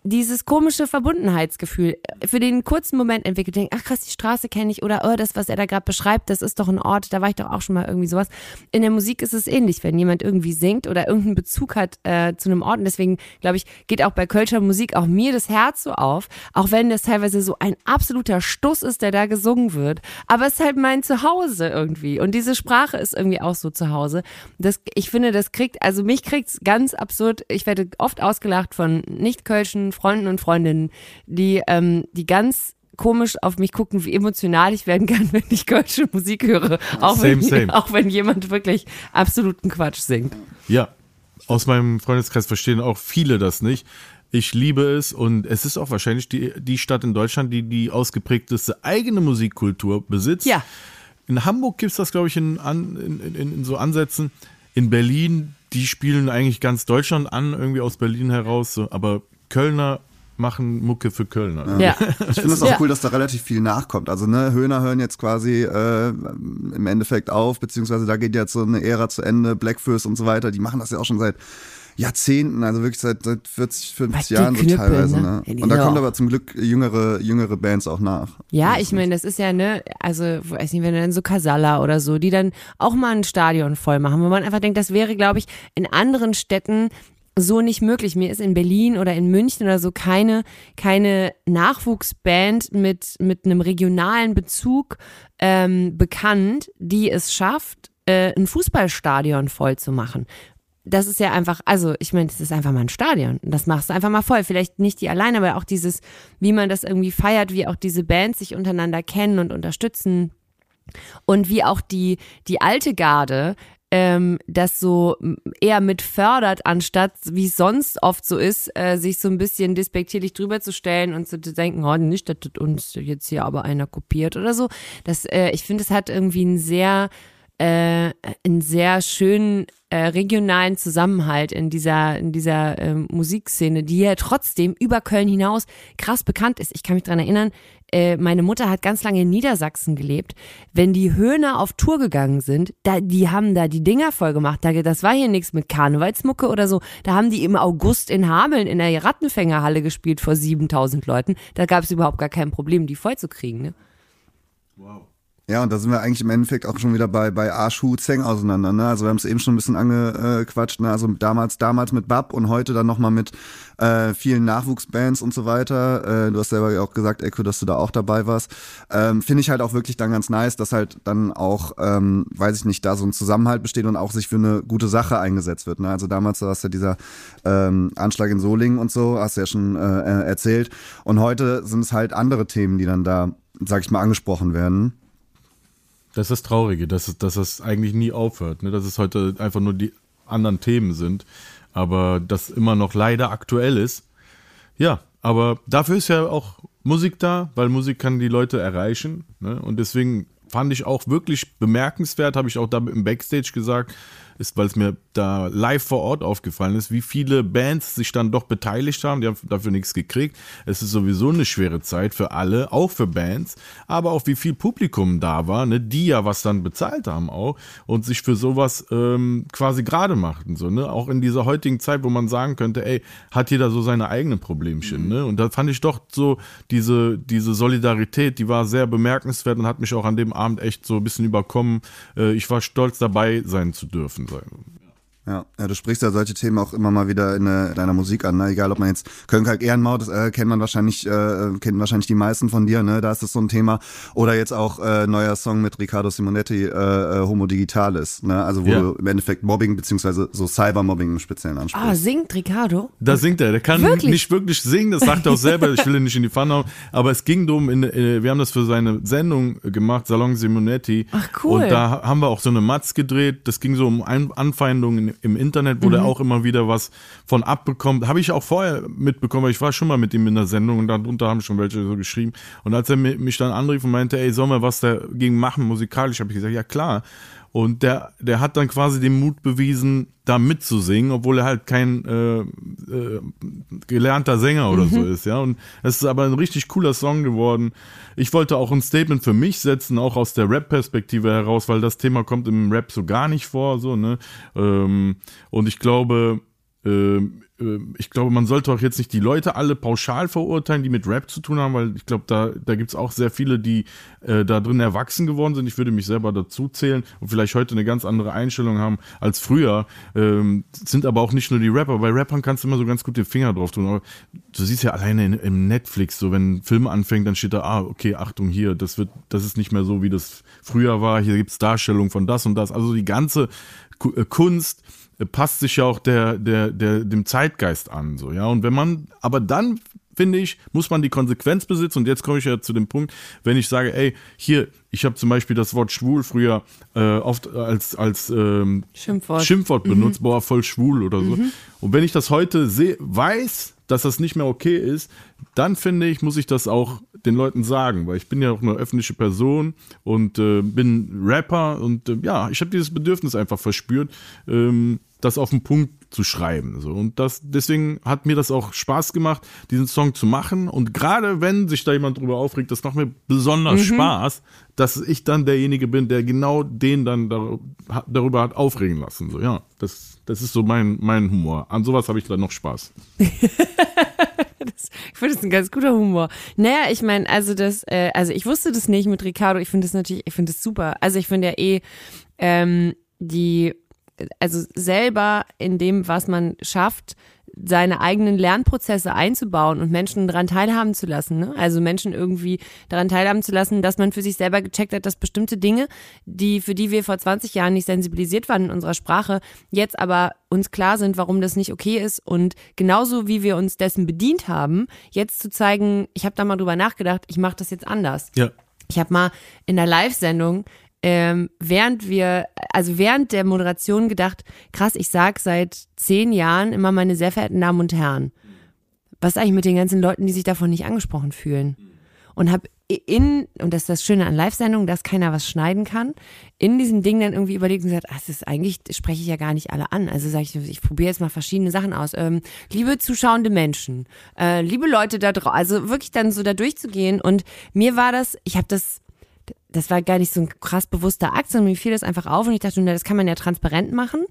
dieses komische Verbundenheitsgefühl für den kurzen Moment entwickelt, denkt, ach krass, die Straße kenne ich oder oh, das, was er da gerade beschreibt, das ist doch ein Ort, da war ich doch auch schon mal irgendwie sowas. In der Musik ist es ähnlich, wenn jemand irgendwie singt oder irgendeinen Bezug hat äh, zu einem Ort. Und deswegen, glaube ich, geht auch bei Kölscher Musik auch mir das Herz so auf, auch wenn das teilweise so ein absoluter Stuss ist, der da gesungen wird. Aber es ist halt mein Zuhause irgendwie. Und diese Sprache ist irgendwie auch so zu Hause. Das, ich finde, das kriegt, also mich kriegt's ganz absurd. Ich werde oft ausgelacht von nicht-kölschen Freunden und Freundinnen, die, ähm, die ganz komisch auf mich gucken, wie emotional ich werden kann, [LAUGHS] wenn ich kölsche Musik höre. Auch,
Same,
wenn,
same.
auch wenn jemand wirklich absoluten Quatsch singt.
Ja, aus meinem Freundeskreis verstehen auch viele das nicht. Ich liebe es und es ist auch wahrscheinlich die, die Stadt in Deutschland, die die ausgeprägteste eigene Musikkultur besitzt.
Ja.
In Hamburg gibt's das, glaube ich, in, in, in, in so Ansätzen. In Berlin, die spielen eigentlich ganz Deutschland an, irgendwie aus Berlin heraus. So. Aber Kölner machen Mucke für Kölner.
Ja.
Ich finde es auch
Ja.
cool, dass da relativ viel nachkommt. Also ne, Höhner hören jetzt quasi äh, im Endeffekt auf, beziehungsweise da geht jetzt so eine Ära zu Ende, Blackfist und so weiter, die machen das ja auch schon seit Jahrzehnten, also wirklich seit, seit 40, 50
Was, die
Jahren so
Knüppel,
teilweise.
ne?
Ne? Und da kommt
auch-
aber zum Glück jüngere, jüngere Bands auch nach.
Ja, ich meine, das ist ja, ne, also, weiß nicht, wenn dann so Casalla oder so, die dann auch mal ein Stadion voll machen, wo man einfach denkt, das wäre, glaube ich, in anderen Städten so nicht möglich. Mir ist in Berlin oder in München oder so keine, keine Nachwuchsband mit, mit einem regionalen Bezug ähm, bekannt, die es schafft, äh, ein Fußballstadion voll zu machen. Das ist ja einfach, also ich meine, das ist einfach mal ein Stadion. Das machst du einfach mal voll. Vielleicht nicht die alleine, aber auch dieses, wie man das irgendwie feiert, wie auch diese Bands sich untereinander kennen und unterstützen und wie auch die, die alte Garde ähm, das so eher mit fördert, anstatt wie es sonst oft so ist, äh, sich so ein bisschen despektierlich drüber zu stellen und so zu denken, oh, nicht, dass das uns jetzt hier aber einer kopiert oder so. Das, äh, ich finde, es hat irgendwie einen sehr äh, einen sehr schönen äh, regionalen Zusammenhalt in dieser in dieser ähm, Musikszene, die ja trotzdem über Köln hinaus krass bekannt ist. Ich kann mich dran erinnern, äh, meine Mutter hat ganz lange in Niedersachsen gelebt. Wenn die Höhner auf Tour gegangen sind, da, die haben da die Dinger voll gemacht. Da, das war hier nichts mit Karnevalsmucke oder so. Da haben die im August in Hameln in der Rattenfängerhalle gespielt vor 7000 Leuten. Da gab es überhaupt gar kein Problem, die voll zu kriegen. Ne?
Ja, und da sind wir eigentlich im Endeffekt auch schon wieder bei, bei Arsch, Hu, Zeng auseinander. Ne? Also wir haben es eben schon ein bisschen angequatscht. Ne? Also damals, damals mit Bab und heute dann nochmal mit äh, vielen Nachwuchsbands und so weiter. Äh, du hast selber auch gesagt, Echo, dass du da auch dabei warst. Ähm, Finde ich halt auch wirklich dann ganz nice, dass halt dann auch, ähm, weiß ich nicht, da so ein Zusammenhalt besteht und auch sich für eine gute Sache eingesetzt wird. Ne? Also damals war es ja dieser ähm, Anschlag in Solingen und so, hast du ja schon äh, äh, erzählt. Und heute sind es halt andere Themen, die dann da, sag ich mal, angesprochen werden.
Das ist das Traurige, dass es, dass es eigentlich nie aufhört. Ne? Dass es heute einfach nur die anderen Themen sind, aber das immer noch leider aktuell ist. Ja, aber dafür ist ja auch Musik da, weil Musik kann die Leute erreichen. Ne? Und deswegen fand ich auch wirklich bemerkenswert, habe ich auch da im Backstage gesagt, ist, weil es mir da live vor Ort aufgefallen ist, wie viele Bands sich dann doch beteiligt haben. Die haben dafür nichts gekriegt. Es ist sowieso eine schwere Zeit für alle, auch für Bands, aber auch wie viel Publikum da war, ne, die ja was dann bezahlt haben auch und sich für sowas ähm, quasi gerade machten. So, ne? Auch in dieser heutigen Zeit, wo man sagen könnte, ey, hat jeder so seine eigenen Problemchen. Ne? Und da fand ich doch so diese, diese Solidarität, die war sehr bemerkenswert und hat mich auch an dem Abend echt so ein bisschen überkommen. Äh, ich war stolz dabei sein zu dürfen sein.
Ja, ja, du sprichst ja solche Themen auch immer mal wieder in, äh, deiner Musik an, ne? Egal ob man jetzt Köln-Kalk Ehrenmaut, das äh, kennt man wahrscheinlich, äh, kennen wahrscheinlich die meisten von dir, ne? Da ist das so ein Thema. Oder jetzt auch äh, neuer Song mit Riccardo Simonetti, äh, äh, Homo Digitalis, ne? Also wo
Ja.
du im Endeffekt Mobbing beziehungsweise so Cybermobbing im Speziellen ansprichst.
Ah, singt Ricardo?
Da singt er. Der kann
Wirklich?
nicht wirklich singen, das sagt er auch selber. Ich will ihn nicht in die Pfanne hauen. Aber es ging darum, in, äh, wir haben das für seine Sendung gemacht, Salon Simonetti.
Ach, cool.
Und da haben wir auch so eine Matz gedreht. Das ging so um Ein Anfeindungen im Internet, wo
Mhm.
der auch immer wieder was von abbekommt. Habe ich auch vorher mitbekommen, weil ich war schon mal mit ihm in der Sendung und darunter haben schon welche so geschrieben. Und als er mi- mich dann anrief und meinte, ey, sollen wir was dagegen machen, musikalisch, habe ich gesagt, ja klar. Und der, der hat dann quasi den Mut bewiesen, da mitzusingen, obwohl er halt kein äh, äh, gelernter Sänger oder so ist, ja. Und es ist aber ein richtig cooler Song geworden. Ich wollte auch ein Statement für mich setzen, auch aus der Rap-Perspektive heraus, weil das Thema kommt im Rap so gar nicht vor, so, ne. Ähm, und ich glaube, ich glaube, man sollte auch jetzt nicht die Leute alle pauschal verurteilen, die mit Rap zu tun haben, weil ich glaube, da, da gibt es auch sehr viele, die äh, da drin erwachsen geworden sind. Ich würde mich selber dazu zählen und vielleicht heute eine ganz andere Einstellung haben als früher. Ähm, sind aber auch nicht nur die Rapper. Bei Rappern kannst du immer so ganz gut den Finger drauf tun. Aber du siehst ja alleine in, im Netflix, so wenn ein Film anfängt, dann steht da, ah, okay, Achtung, hier, das wird, das ist nicht mehr so, wie das früher war. Hier gibt's Darstellung von das und das. Also die ganze äh, Kunst passt sich ja auch der, der, der, dem Zeitgeist an, so, ja. Und wenn man, aber dann, finde ich, muss man die Konsequenz besitzen. Und jetzt komme ich ja zu dem Punkt, wenn ich sage, ey, hier, ich habe zum Beispiel das Wort schwul früher äh, oft als, als ähm,
Schimpfwort.
Schimpfwort benutzt, boah, voll schwul oder so. Und wenn ich das heute sehe, weiß, dass das nicht mehr okay ist, dann finde ich, muss ich das auch den Leuten sagen, weil ich bin ja auch eine öffentliche Person und äh, bin Rapper und äh, ja, ich habe dieses Bedürfnis einfach verspürt, ähm, das auf den Punkt zu schreiben. So. Und das, deswegen hat mir das auch Spaß gemacht, diesen Song zu machen. Und gerade wenn sich da jemand drüber aufregt, das macht mir besonders Spaß, dass ich dann derjenige bin, der genau den dann dar darüber hat aufregen lassen. So, ja, das, das ist so mein, mein Humor. An sowas habe ich dann noch Spaß. [LAUGHS]
Ich finde das ein ganz guter Humor. Naja, ich meine, also das, äh, also ich wusste das nicht mit Ricardo. Ich finde das natürlich, ich finde das super. Also ich finde ja eh ähm, die, also selber in dem, was man schafft, seine eigenen Lernprozesse einzubauen und Menschen daran teilhaben zu lassen. Ne? Also Menschen irgendwie daran teilhaben zu lassen, dass man für sich selber gecheckt hat, dass bestimmte Dinge, die für die wir vor 20 Jahren nicht sensibilisiert waren in unserer Sprache, jetzt aber uns klar sind, warum das nicht okay ist und genauso wie wir uns dessen bedient haben, jetzt zu zeigen, ich habe da mal drüber nachgedacht, ich mache das jetzt anders.
Ja.
Ich habe mal in der Live-Sendung, ähm, während wir, also während der Moderation gedacht, krass, ich sag seit zehn Jahren immer meine sehr verehrten Damen und Herren. Was eigentlich mit den ganzen Leuten, die sich davon nicht angesprochen fühlen? Und habe in, und das ist das Schöne an Live-Sendungen, dass keiner was schneiden kann, in diesem Ding dann irgendwie überlegt und gesagt, ach, das ist eigentlich, spreche ich ja gar nicht alle an. Also sage ich, ich probiere jetzt mal verschiedene Sachen aus. Ähm, liebe zuschauende Menschen, äh, liebe Leute da draußen, also wirklich dann so da durchzugehen. Und mir war das, ich habe das das war gar nicht so ein krass bewusster Akt, sondern mir fiel das einfach auf und ich dachte, na, das kann man ja transparent machen.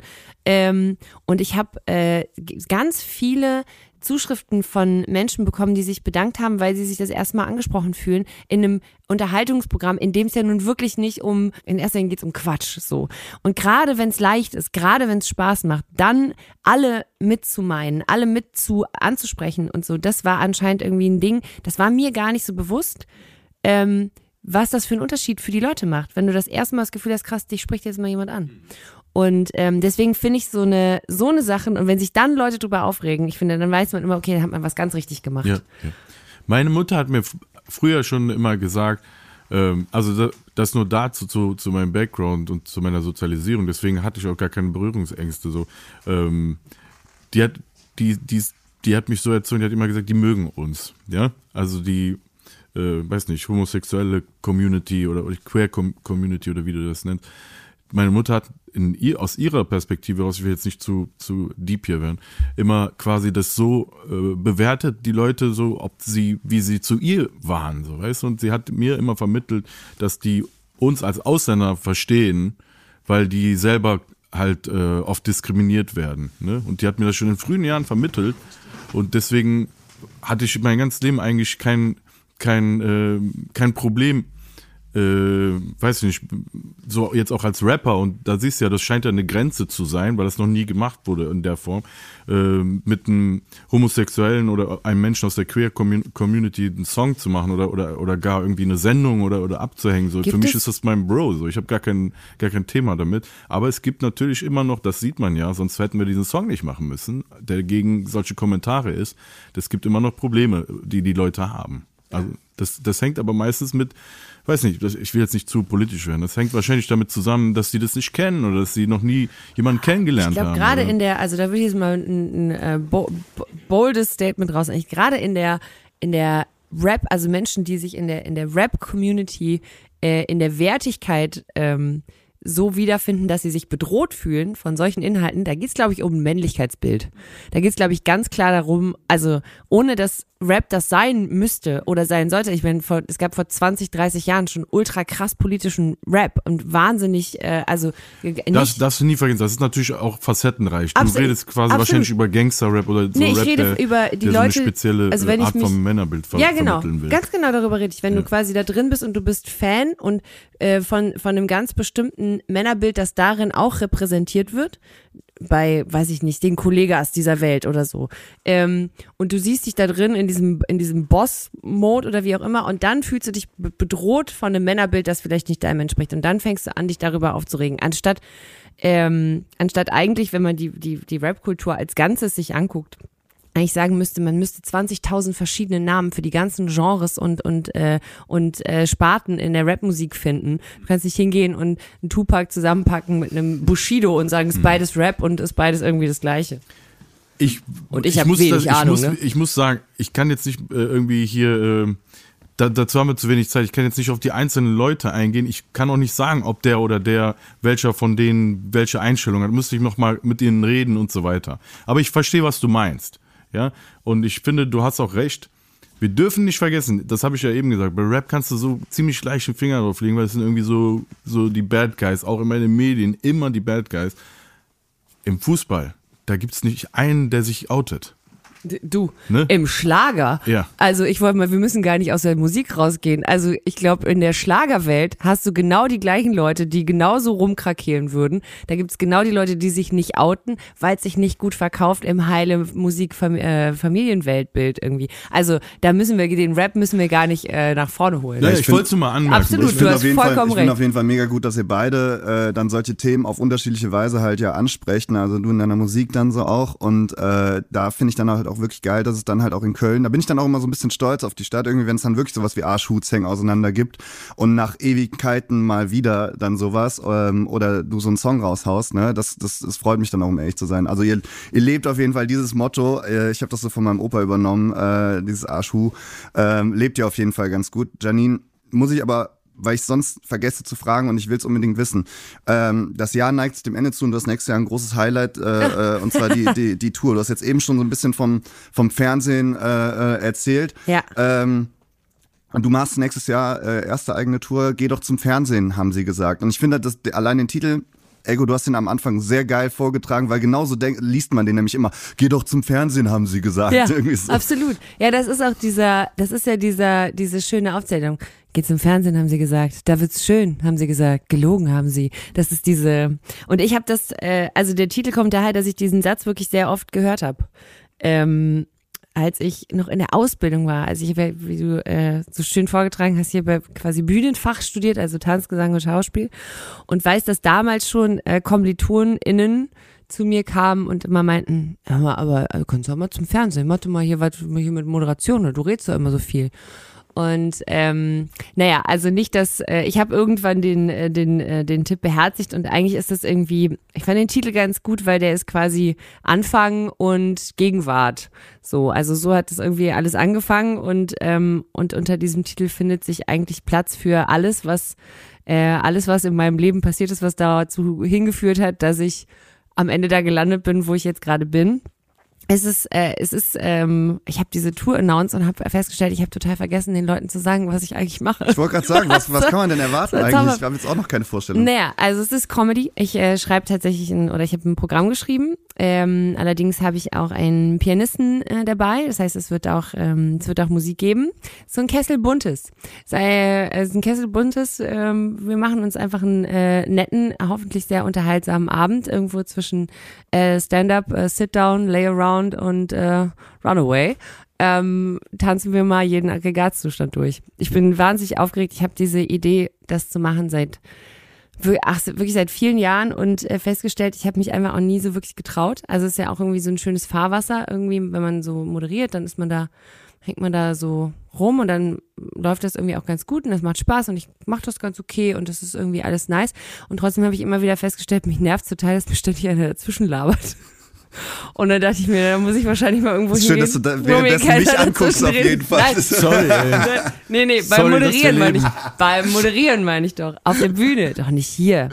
Ähm, und ich habe äh, ganz viele Zuschriften von Menschen bekommen, die sich bedankt haben, weil sie sich das erste Mal angesprochen fühlen in einem Unterhaltungsprogramm, in dem es ja nun wirklich nicht um, in erster Linie geht es um Quatsch so. Und gerade wenn es leicht ist, gerade wenn es Spaß macht, dann alle mitzumeinen, alle mit zu anzusprechen und so, das war anscheinend irgendwie ein Ding, das war mir gar nicht so bewusst. Ähm, was das für einen Unterschied für die Leute macht, wenn du das erste Mal das Gefühl hast, krass, dich spricht jetzt mal jemand an. Und ähm, deswegen finde ich so eine, so eine Sachen, und wenn sich dann Leute drüber aufregen, ich finde, dann weiß man immer, okay, dann hat man was ganz richtig gemacht.
Ja, ja. Meine Mutter hat mir früher schon immer gesagt, ähm, also das nur dazu zu, zu meinem Background und zu meiner Sozialisierung, deswegen hatte ich auch gar keine Berührungsängste. So. Ähm, die hat, die, die, die hat mich so erzogen, die hat immer gesagt, die mögen uns. Ja, also die äh, weiß nicht, homosexuelle Community oder, Queer Community oder wie du das nennst. Meine Mutter hat in aus ihrer Perspektive aus, ich will jetzt nicht zu, zu deep hier werden, immer quasi das so äh, bewertet, die Leute so, ob sie, wie sie zu ihr waren, so, weißt? Und sie hat mir immer vermittelt, dass die uns als Ausländer verstehen, weil die selber halt äh, oft diskriminiert werden. Ne? Und die hat mir das schon in frühen Jahren vermittelt. Und deswegen hatte ich mein ganzes Leben eigentlich kein kein, äh, kein Problem, äh, weiß ich nicht, so jetzt auch als Rapper und da siehst du ja, das scheint ja eine Grenze zu sein, weil das noch nie gemacht wurde in der Form, äh, mit einem Homosexuellen oder einem Menschen aus der Queer Community einen Song zu machen oder, oder, oder gar irgendwie eine Sendung oder, oder abzuhängen. So. Für mich ist das mein Bro, so. ich habe gar kein, gar kein Thema damit. Aber es gibt natürlich immer noch, das sieht man ja, sonst hätten wir diesen Song nicht machen müssen, der gegen solche Kommentare ist. Es gibt immer noch Probleme, die die Leute haben. Also das, das hängt aber meistens mit, weiß nicht, ich will jetzt nicht zu politisch werden. Das hängt wahrscheinlich damit zusammen, dass sie das nicht kennen oder dass sie noch nie jemanden kennengelernt ich glaub, haben.
Ich glaube, gerade in der, also da würde ich jetzt mal ein, ein, äh, boldes Statement raus. Ich gerade in der, in der Rap, also Menschen, die sich in der, in der Rap-Community, äh, in der Wertigkeit ähm, so wiederfinden, dass sie sich bedroht fühlen von solchen Inhalten, da geht es, glaube ich, um ein Männlichkeitsbild. Da geht es, glaube ich, ganz klar darum, also ohne dass Rap das sein müsste oder sein sollte. Ich meine, es gab vor 20, 30 Jahren schon ultra krass politischen Rap und wahnsinnig, äh, also
Das darfst du nie vergessen, das ist natürlich auch facettenreich. Du Absolut. redest quasi Absolut. wahrscheinlich über Gangster-Rap oder so
nee,
ich
rede
der,
über die Leute,
so eine spezielle also wenn Art ich mich, vom Männerbild ver
ja, genau. Ganz genau darüber rede ich. Wenn ja. du quasi da drin bist und du bist Fan und äh, von, von einem ganz bestimmten Männerbild, das darin auch repräsentiert wird, bei, weiß ich nicht, den Kollegas dieser Welt oder so. Ähm, und du siehst dich da drin in diesem, in diesem Boss-Mode oder wie auch immer und dann fühlst du dich bedroht von einem Männerbild, das vielleicht nicht deinem entspricht. Und dann fängst du an, dich darüber aufzuregen. Anstatt, ähm, anstatt eigentlich, wenn man die, die, die Rap-Kultur als Ganzes sich anguckt, eigentlich sagen müsste, man müsste 20.000 verschiedene Namen für die ganzen Genres und und äh, und äh, Sparten in der Rapmusik finden. Du kannst nicht hingehen und einen Tupac zusammenpacken mit einem Bushido und sagen, es ist mhm. beides Rap und ist beides irgendwie das Gleiche.
Ich
und ich, ich habe wenig
das,
Ahnung.
Ich muss,
ne?
ich muss sagen, ich kann jetzt nicht äh, irgendwie hier äh, da, dazu haben wir zu wenig Zeit. Ich kann jetzt nicht auf die einzelnen Leute eingehen. Ich kann auch nicht sagen, ob der oder der, welcher von denen welche Einstellung hat. Müsste ich noch mal mit ihnen reden und so weiter. Aber ich verstehe, was du meinst. Ja, und ich finde, du hast auch recht. Wir dürfen nicht vergessen, das habe ich ja eben gesagt, bei Rap kannst du so ziemlich leicht den Finger drauflegen, weil es sind irgendwie so, so die Bad Guys, auch in meinen Medien immer die Bad Guys. Im Fußball, da gibt es nicht einen, der sich outet.
Du, ne? im Schlager.
Ja.
Also ich wollte mal, wir müssen gar nicht aus der Musik rausgehen. Also ich glaube, in der Schlagerwelt hast du genau die gleichen Leute, die genauso rumkrakeelen würden. Da gibt's genau die Leute, die sich nicht outen, weil es sich nicht gut verkauft im heile Musik-Familienweltbild äh, irgendwie. Also da müssen wir, den Rap müssen wir gar nicht äh, nach vorne holen.
Ja, ich, ich wollte es mal anmerken.
Absolut,
ich
du hast vollkommen
Fall,
recht.
Ich finde auf jeden Fall mega gut, dass ihr beide äh, dann solche Themen auf unterschiedliche Weise halt ja ansprechen. Also du in deiner Musik dann so auch. Und äh, da finde ich dann halt auch wirklich geil, dass es dann halt auch in Köln, da bin ich dann auch immer so ein bisschen stolz auf die Stadt, irgendwie, wenn es dann wirklich sowas wie Arschhutshängen auseinander gibt und nach Ewigkeiten mal wieder dann sowas ähm, oder du so einen Song raushaust, ne, das, das, das freut mich dann auch, um ehrlich zu sein. Also ihr, ihr lebt auf jeden Fall dieses Motto, äh, ich habe das so von meinem Opa übernommen, äh, dieses Arschhu, äh, lebt ihr auf jeden Fall ganz gut. Janine, muss ich aber weil ich sonst vergesse zu fragen und ich will es unbedingt wissen. Ähm, das Jahr neigt sich dem Ende zu und das nächste Jahr ein großes Highlight, äh, äh, und zwar die, die, die Tour. Du hast jetzt eben schon so ein bisschen vom, vom Fernsehen äh, äh erzählt.
Ja.
Ähm, und du machst nächstes Jahr äh, erste eigene Tour, geh doch zum Fernsehen, haben sie gesagt. Und ich finde, dass allein den Titel Ego, du hast den am Anfang sehr geil vorgetragen, weil genauso denk, liest man den nämlich immer. Geh doch zum Fernsehen, haben sie gesagt.
Ja, [LAUGHS]
so.
absolut. Ja, das ist auch dieser, das ist ja dieser, diese schöne Aufzählung. Geht zum Fernsehen, haben sie gesagt. Da wird's schön, haben sie gesagt. Gelogen haben sie. Das ist diese. Und ich habe das, äh, also der Titel kommt daher, dass ich diesen Satz wirklich sehr oft gehört habe. Ähm, als ich noch in der Ausbildung war, also ich wie du äh, so schön vorgetragen hast, hier bei quasi Bühnenfach studiert, also Tanz, Gesang und Schauspiel. Und weiß, dass damals schon äh, KommilitonInnen zu mir kamen und immer meinten, ja, mal, aber äh, kannst du auch mal zum Fernsehen, mach du mal hier was hier mit Moderation, oder du redest doch immer so viel. Und ähm, naja, also nicht, dass äh, ich habe irgendwann den äh, den äh, den Tipp beherzigt und eigentlich ist das irgendwie, ich fand den Titel ganz gut, weil der ist quasi Anfang und Gegenwart. So, also so hat es irgendwie alles angefangen und ähm, und unter diesem Titel findet sich eigentlich Platz für alles, was äh, alles, was in meinem Leben passiert ist, was dazu hingeführt hat, dass ich am Ende da gelandet bin, wo ich jetzt gerade bin es ist, äh, es ist, ähm, ich habe diese Tour announced und habe festgestellt, ich habe total vergessen, den Leuten zu sagen, was ich eigentlich mache.
Ich wollte gerade sagen, was, was [LAUGHS] kann man denn erwarten eigentlich? Wir haben jetzt auch noch keine Vorstellung.
Naja, also es ist Comedy. Ich äh, schreibe tatsächlich ein, oder ich habe ein Programm geschrieben. Ähm, allerdings habe ich auch einen Pianisten äh, dabei. Das heißt, es wird auch, ähm, es wird auch Musik geben. So ein Kessel buntes. Sei, äh, es ist ein Kessel buntes. Ähm, wir machen uns einfach einen äh, netten, hoffentlich sehr unterhaltsamen Abend irgendwo zwischen äh, Stand-up, äh, Sit-down, Lay-around und äh, Runaway. Ähm, tanzen wir mal jeden Aggregatzustand durch. Ich bin wahnsinnig aufgeregt. Ich habe diese Idee, das zu machen seit ach, wirklich seit vielen Jahren und äh, festgestellt, ich habe mich einfach auch nie so wirklich getraut. Also es ist ja auch irgendwie so ein schönes Fahrwasser. Irgendwie, wenn man so moderiert, dann ist man da, hängt man da so rum und dann läuft das irgendwie auch ganz gut und das macht Spaß und ich mache das ganz okay und das ist irgendwie alles nice. Und trotzdem habe ich immer wieder festgestellt, mich nervt total, dass mir ständig einer dazwischen labert. [LAUGHS] Und dann dachte ich mir, da muss ich wahrscheinlich mal irgendwo
schön,
hingehen,
dass du da währenddessen mich [LAUGHS] anguckst, auf jeden Fall.
Nein,
Sorry, ey. [LAUGHS]
Nee, nee, beim Moderieren meine ich. Beim Moderieren meine ich doch. Auf der Bühne, doch nicht hier.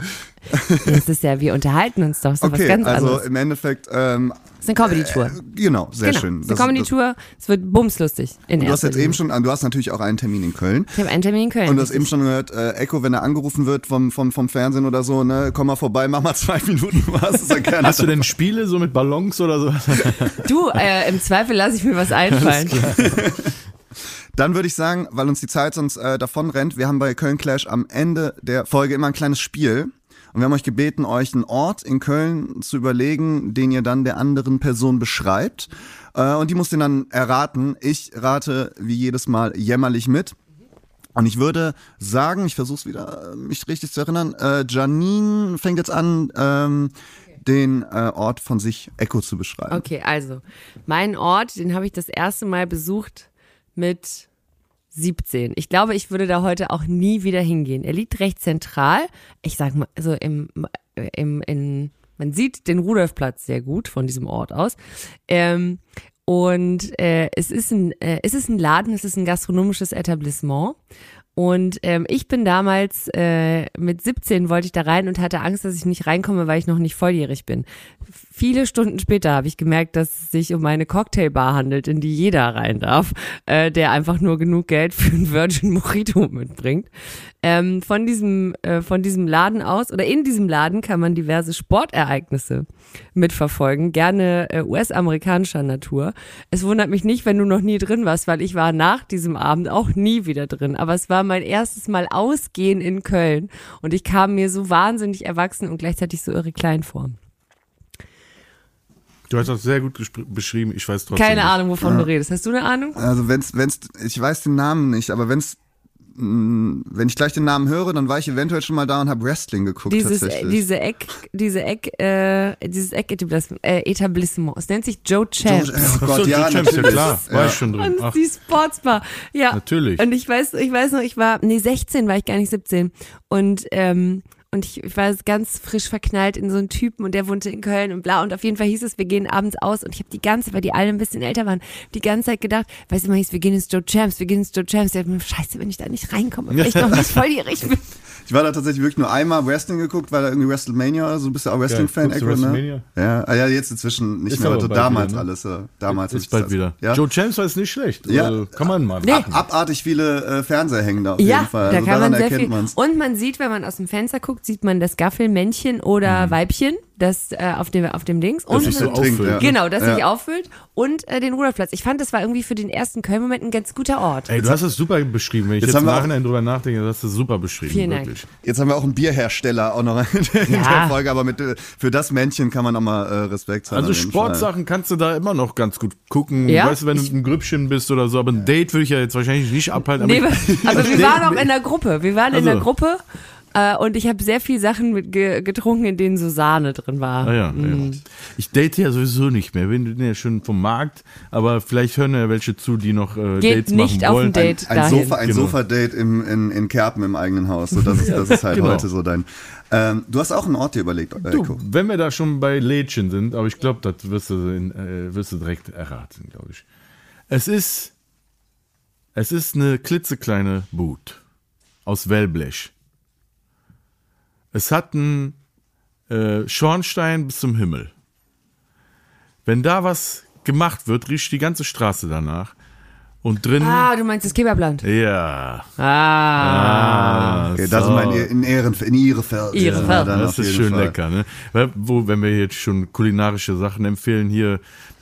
[LAUGHS] Das ist ja, wir unterhalten uns doch. Ist doch was
Okay,
ganz
also
anderes.
im Endeffekt, ähm,
Das ist eine Comedy-Tour.
genau, sehr
genau.
schön.
Das ist eine Comedy-Tour. Es wird bumslustig. In
Du hast jetzt eben schon, du hast natürlich auch einen Termin in Köln.
Ich habe einen Termin in Köln.
Und du hast eben schon gehört, äh, Echo, wenn er angerufen wird vom, vom, vom Fernsehen oder so, ne, komm mal vorbei, mach mal zwei [LAUGHS] Minuten was, ist er gerne.
Hast du denn Spiele so mit Ballons oder so? [LAUGHS]
du, äh, im Zweifel lasse ich mir was einfallen.
Dann würde ich sagen, weil uns die Zeit sonst äh, davon rennt, wir haben bei Köln Clash am Ende der Folge immer ein kleines Spiel. Und wir haben euch gebeten, euch einen Ort in Köln zu überlegen, den ihr dann der anderen Person beschreibt. Äh, und die muss den dann erraten. Ich rate wie jedes Mal jämmerlich mit. Und ich würde sagen, ich versuche es wieder, mich richtig zu erinnern, äh, Janine fängt jetzt an, ähm, den äh, Ort von sich Echo zu beschreiben.
Okay, also, mein Ort, den habe ich das erste Mal besucht mit 17. Ich glaube, ich würde da heute auch nie wieder hingehen. Er liegt recht zentral. Ich sag mal, also im, im, in, man sieht den Rudolfplatz sehr gut von diesem Ort aus. Ähm, und äh, es, ist ein, äh, es ist ein Laden, es ist ein gastronomisches Etablissement. Und ähm, ich bin damals äh, mit 17 wollte ich da rein und hatte Angst, dass ich nicht reinkomme, weil ich noch nicht volljährig bin. Viele Stunden später habe ich gemerkt, dass es sich um eine Cocktailbar handelt, in die jeder rein darf, äh, der einfach nur genug Geld für einen Virgin Mojito mitbringt. Ähm, von diesem äh, von diesem Laden aus oder in diesem Laden kann man diverse Sportereignisse mitverfolgen, gerne äh, US-amerikanischer Natur. Es wundert mich nicht, wenn du noch nie drin warst, weil ich war nach diesem Abend auch nie wieder drin. Aber es war mein erstes Mal ausgehen in Köln und ich kam mir so wahnsinnig erwachsen und gleichzeitig so irre klein vor.
Du hast das sehr gut beschrieben, ich weiß trotzdem
Keine
nicht.
Ahnung, wovon du redest. Hast du eine Ahnung?
Also wenn's, wenn's, ich weiß den Namen nicht, aber wenn's, wenn ich gleich den Namen höre, dann war ich eventuell schon mal da und habe Wrestling geguckt
Dieses, äh,
tatsächlich.
diese Eck, diese Eck, äh, dieses Eck-Etablissement, äh, Etablissement. Es nennt sich Joe Champs.
Joe- oh Gott,
so,
ja,
ja, Champs, ja
natürlich.
klar, war ich schon drin.
Und
Ach,
die Sportsbar. Ja.
Natürlich.
Und ich weiß, ich weiß noch, ich war, nee, 16 war ich gar nicht 17. Und, ähm, und ich, ich war ganz frisch verknallt in so einen Typen und der wohnte in Köln und bla. Und auf jeden Fall hieß es, wir gehen abends aus. Und ich habe die ganze, weil die alle ein bisschen älter waren, die ganze Zeit gedacht, weißt du, immer hieß, wir gehen ins Joe Champs, wir gehen ins Joe Champs. Ich dachte mir, scheiße, wenn ich da nicht reinkomme, weil ich [LAUGHS] noch nicht volljährig bin.
Ich war da tatsächlich wirklich nur einmal Wrestling geguckt, weil da irgendwie WrestleMania oder so. Du bist ja auch Wrestling-Fan, Echo, ne?
WrestleMania?
Ja, ah, ja, jetzt inzwischen nicht
Ist
mehr,
aber
damals
wieder, ne?
alles. Ja. Damals
Ist
ich
bald
das-
wieder.
Ja?
Joe Champs war es nicht schlecht.
Ja.
Also, kann man mal
Nee.
machen.
Abartig viele äh, Fernseher hängen da auf
Ja,
jeden Fall.
da
Also
kann
daran
man sehr
erkennt
viel.
man's.
Und man sieht, wenn man aus dem Fenster guckt, sieht man das Gaffelmännchen oder Weibchen, das äh, auf dem auf dem Dings. Und
sich so auffüllt.
ja.
Genau, das
Ja.
sich auffüllt und äh, den Ruderplatz. Ich fand, das war irgendwie für den ersten Köln-Moment ein ganz guter Ort.
Ey, du hast es super beschrieben. Wenn ich
Jetzt
jetzt,
haben
im
wir auch-
Nachhinein drüber nachdenke, hast du es super beschrieben.
Vielen Dank.
Jetzt haben wir auch einen Bierhersteller auch noch [LAUGHS] in der, in
Ja.
der Folge, aber mit, äh, für das Männchen kann man auch mal äh, Respekt haben.
Also. Sportsachen kannst du da immer noch ganz gut gucken.
Ja?
Weißt du, wenn du ein Grüppchen bist oder so, aber ein Date würde ich ja jetzt wahrscheinlich nicht abhalten. Aber
Nee,
ich,
aber [LAUGHS] wir waren auch in der Gruppe. Wir waren in der
Also.
Gruppe äh, und ich habe sehr viel Sachen mit ge getrunken, in denen so Sahne drin war.
Ah, ja, ja. Ich date ja sowieso nicht mehr. Wir sind ja schon vom Markt, aber vielleicht hören ja welche zu, die noch äh,
Geht
Dates
nicht
machen
auf
wollen.
ein Date.
Ein
dahin.
Sofa, ein
Genau.
Sofa-Date im, in, in Kerpen im eigenen Haus. So, das, ist, das ist halt
Genau.
heute so dein. Ähm, du hast auch einen Ort dir überlegt, äh,
Du,
Echo.
wenn wir da schon bei Lädchen sind, aber ich glaube, das wirst du, in, äh, wirst du direkt erraten, glaube ich. Es ist, es ist eine klitzekleine Boot aus Wellblech. Es hat einen äh, Schornstein bis zum Himmel. Wenn da was gemacht wird, riecht die ganze Straße danach. Und drin,
Ah, du meinst das Kebabland.
ja.
Ah.
Ah,
Okay, da sind wir in, in, Ehren, in Ihrefeld.
Ihrefeld.
Ja, dann
Das ist schön
Fall.
lecker, ne? Weil, Wo, wenn wir jetzt schon kulinarische Sachen empfehlen hier,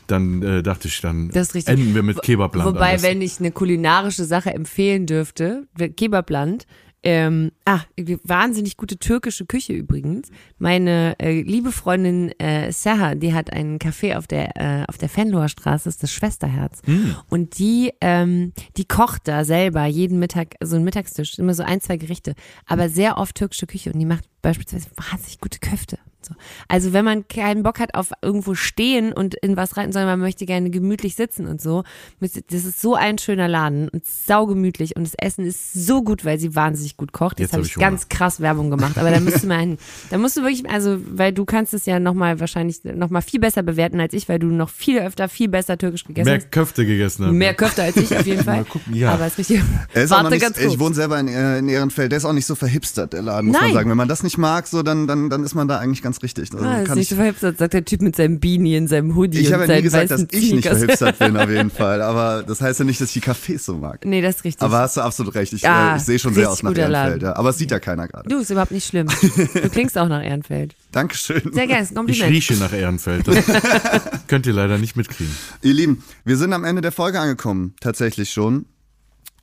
dann äh, dachte ich, dann
Das ist
enden wir mit Kebabland.
Wobei, wenn ich eine kulinarische Sache empfehlen dürfte, Kebabland, ähm, ah, wahnsinnig gute türkische Küche übrigens. Meine äh, liebe Freundin äh, Seha, die hat einen Café auf der äh, auf der Fenloher Straße, ist das Schwesterherz.
Hm.
Und die ähm, die kocht da selber jeden Mittag so einen Mittagstisch, immer so ein zwei Gerichte, aber sehr oft türkische Küche und die macht beispielsweise wahnsinnig gute Köfte. So. Also wenn man keinen Bock hat auf irgendwo stehen und in was rein, sondern man möchte gerne gemütlich sitzen und so, das ist so ein schöner Laden und saugemütlich und das Essen ist so gut, weil sie wahnsinnig gut kocht. Jetzt
Jetzt
habe
hab
ich
Hunger.
ganz krass Werbung gemacht, aber da müsste man. [LAUGHS] Da musst du wirklich, also weil du kannst es ja nochmal wahrscheinlich nochmal viel besser bewerten als ich, weil du noch viel öfter, viel besser türkisch gegessen
mehr
hast.
Köfte gegessen habe.
Mehr Köfte als ich auf jeden [LAUGHS] Fall.
gucken, ja.
Aber es ist richtig.
Ist
Warte
nicht,
ganz kurz.
ich wohne selber in, äh, in Ehrenfeld, der ist auch nicht so verhipstert, der Laden, muss man
Nein.
sagen. Wenn man das nicht mag, so, dann, dann, dann ist man da eigentlich ganz richtig. Also,
Ah, das ist nicht
ich,
so verhipstert, sagt der Typ mit seinem Beanie in seinem Hoodie
ich
und
habe ja nie gesagt, dass ich nicht verhipstert bin, auf jeden [LAUGHS] Fall. Aber das heißt ja nicht, dass ich die Cafés so mag.
Nee, das ist richtig.
Aber hast du absolut recht. Ich,
Ja,
äh, ich sehe schon sehr
richtig
aus nach Ehrenfeld. Ja. Aber es sieht ja keiner gerade.
Du, ist überhaupt nicht schlimm. Du klingst auch nach Ehrenfeld. [LAUGHS]
Dankeschön.
Sehr gerne, ein
Ich
Kompliment.
rieche nach Ehrenfeld. Das [LAUGHS] könnt ihr leider nicht mitkriegen.
Ihr Lieben, wir sind am Ende der Folge angekommen, tatsächlich schon.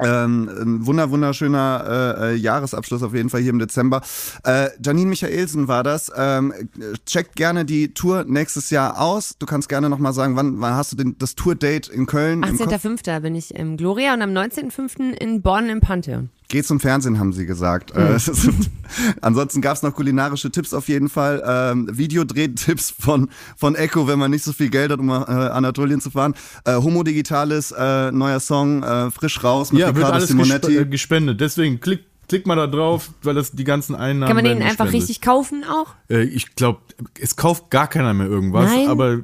Ähm, ein wunder, wunderschöner äh, äh, Jahresabschluss auf jeden Fall hier im Dezember. Äh, Janine Michaelsen war das. Ähm, checkt gerne die Tour nächstes Jahr aus. Du kannst gerne nochmal sagen, wann, wann hast du denn das Tour-Date in Köln? im Kopf?
18.05. bin ich im Gloria und am 19.05. in Bonn im Pantheon.
Geht zum Fernsehen, haben sie gesagt. Äh, es ist- [LAUGHS] ansonsten gab's noch kulinarische Tipps auf jeden Fall. Ähm, Videodrehtipps von, von Echo, wenn man nicht so viel Geld hat, um äh, Anatolien zu fahren. Äh, Homo Digitales, äh, neuer Song, äh, frisch raus mit
Ja, wird
Riccardo
alles
Simonetti.
gesp äh, gespendet. Deswegen klick, klick mal da drauf, weil das die ganzen Einnahmen
Kann man den einfach richtig kaufen auch?
Äh, ich glaube, es kauft gar keiner mehr irgendwas,
Nein?
aber äh,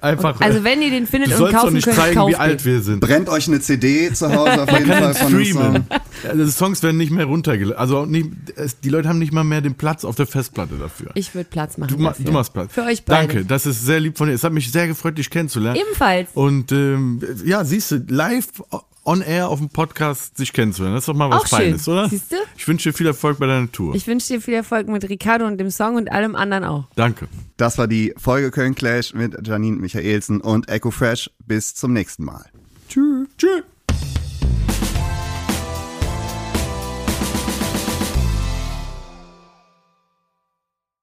einfach.
Also wenn ihr den findet und kaufen
nicht
könnt,
zeigen,
kauft
wie alt
den.
wir sind.
Brennt euch eine CD zu Hause auf jeden
kann
Fall von
streamen.
Song.
Also die Songs werden nicht mehr runtergeladen. Also nicht, es, die Leute haben nicht mal mehr den Platz auf der Festplatte dafür.
Ich würde Platz machen
Du, ma
dafür.
du machst Platz.
Für euch beide.
Danke, das ist sehr lieb von dir. Es hat mich sehr gefreut, dich kennenzulernen.
Ebenfalls.
Und ähm, ja, siehst du, live on air auf dem Podcast sich kennenzulernen. Das ist doch mal was
Auch schön.
Feines, oder?
Siehst du?
Ich wünsche dir viel Erfolg bei deiner Tour.
Ich wünsche dir viel Erfolg mit Ricardo und dem Song und allem anderen auch.
Danke.
Das war die Folge Köln Clash mit Janine Michaelsen und Echo Fresh. Bis zum nächsten Mal.
Tschüss. Tschüss.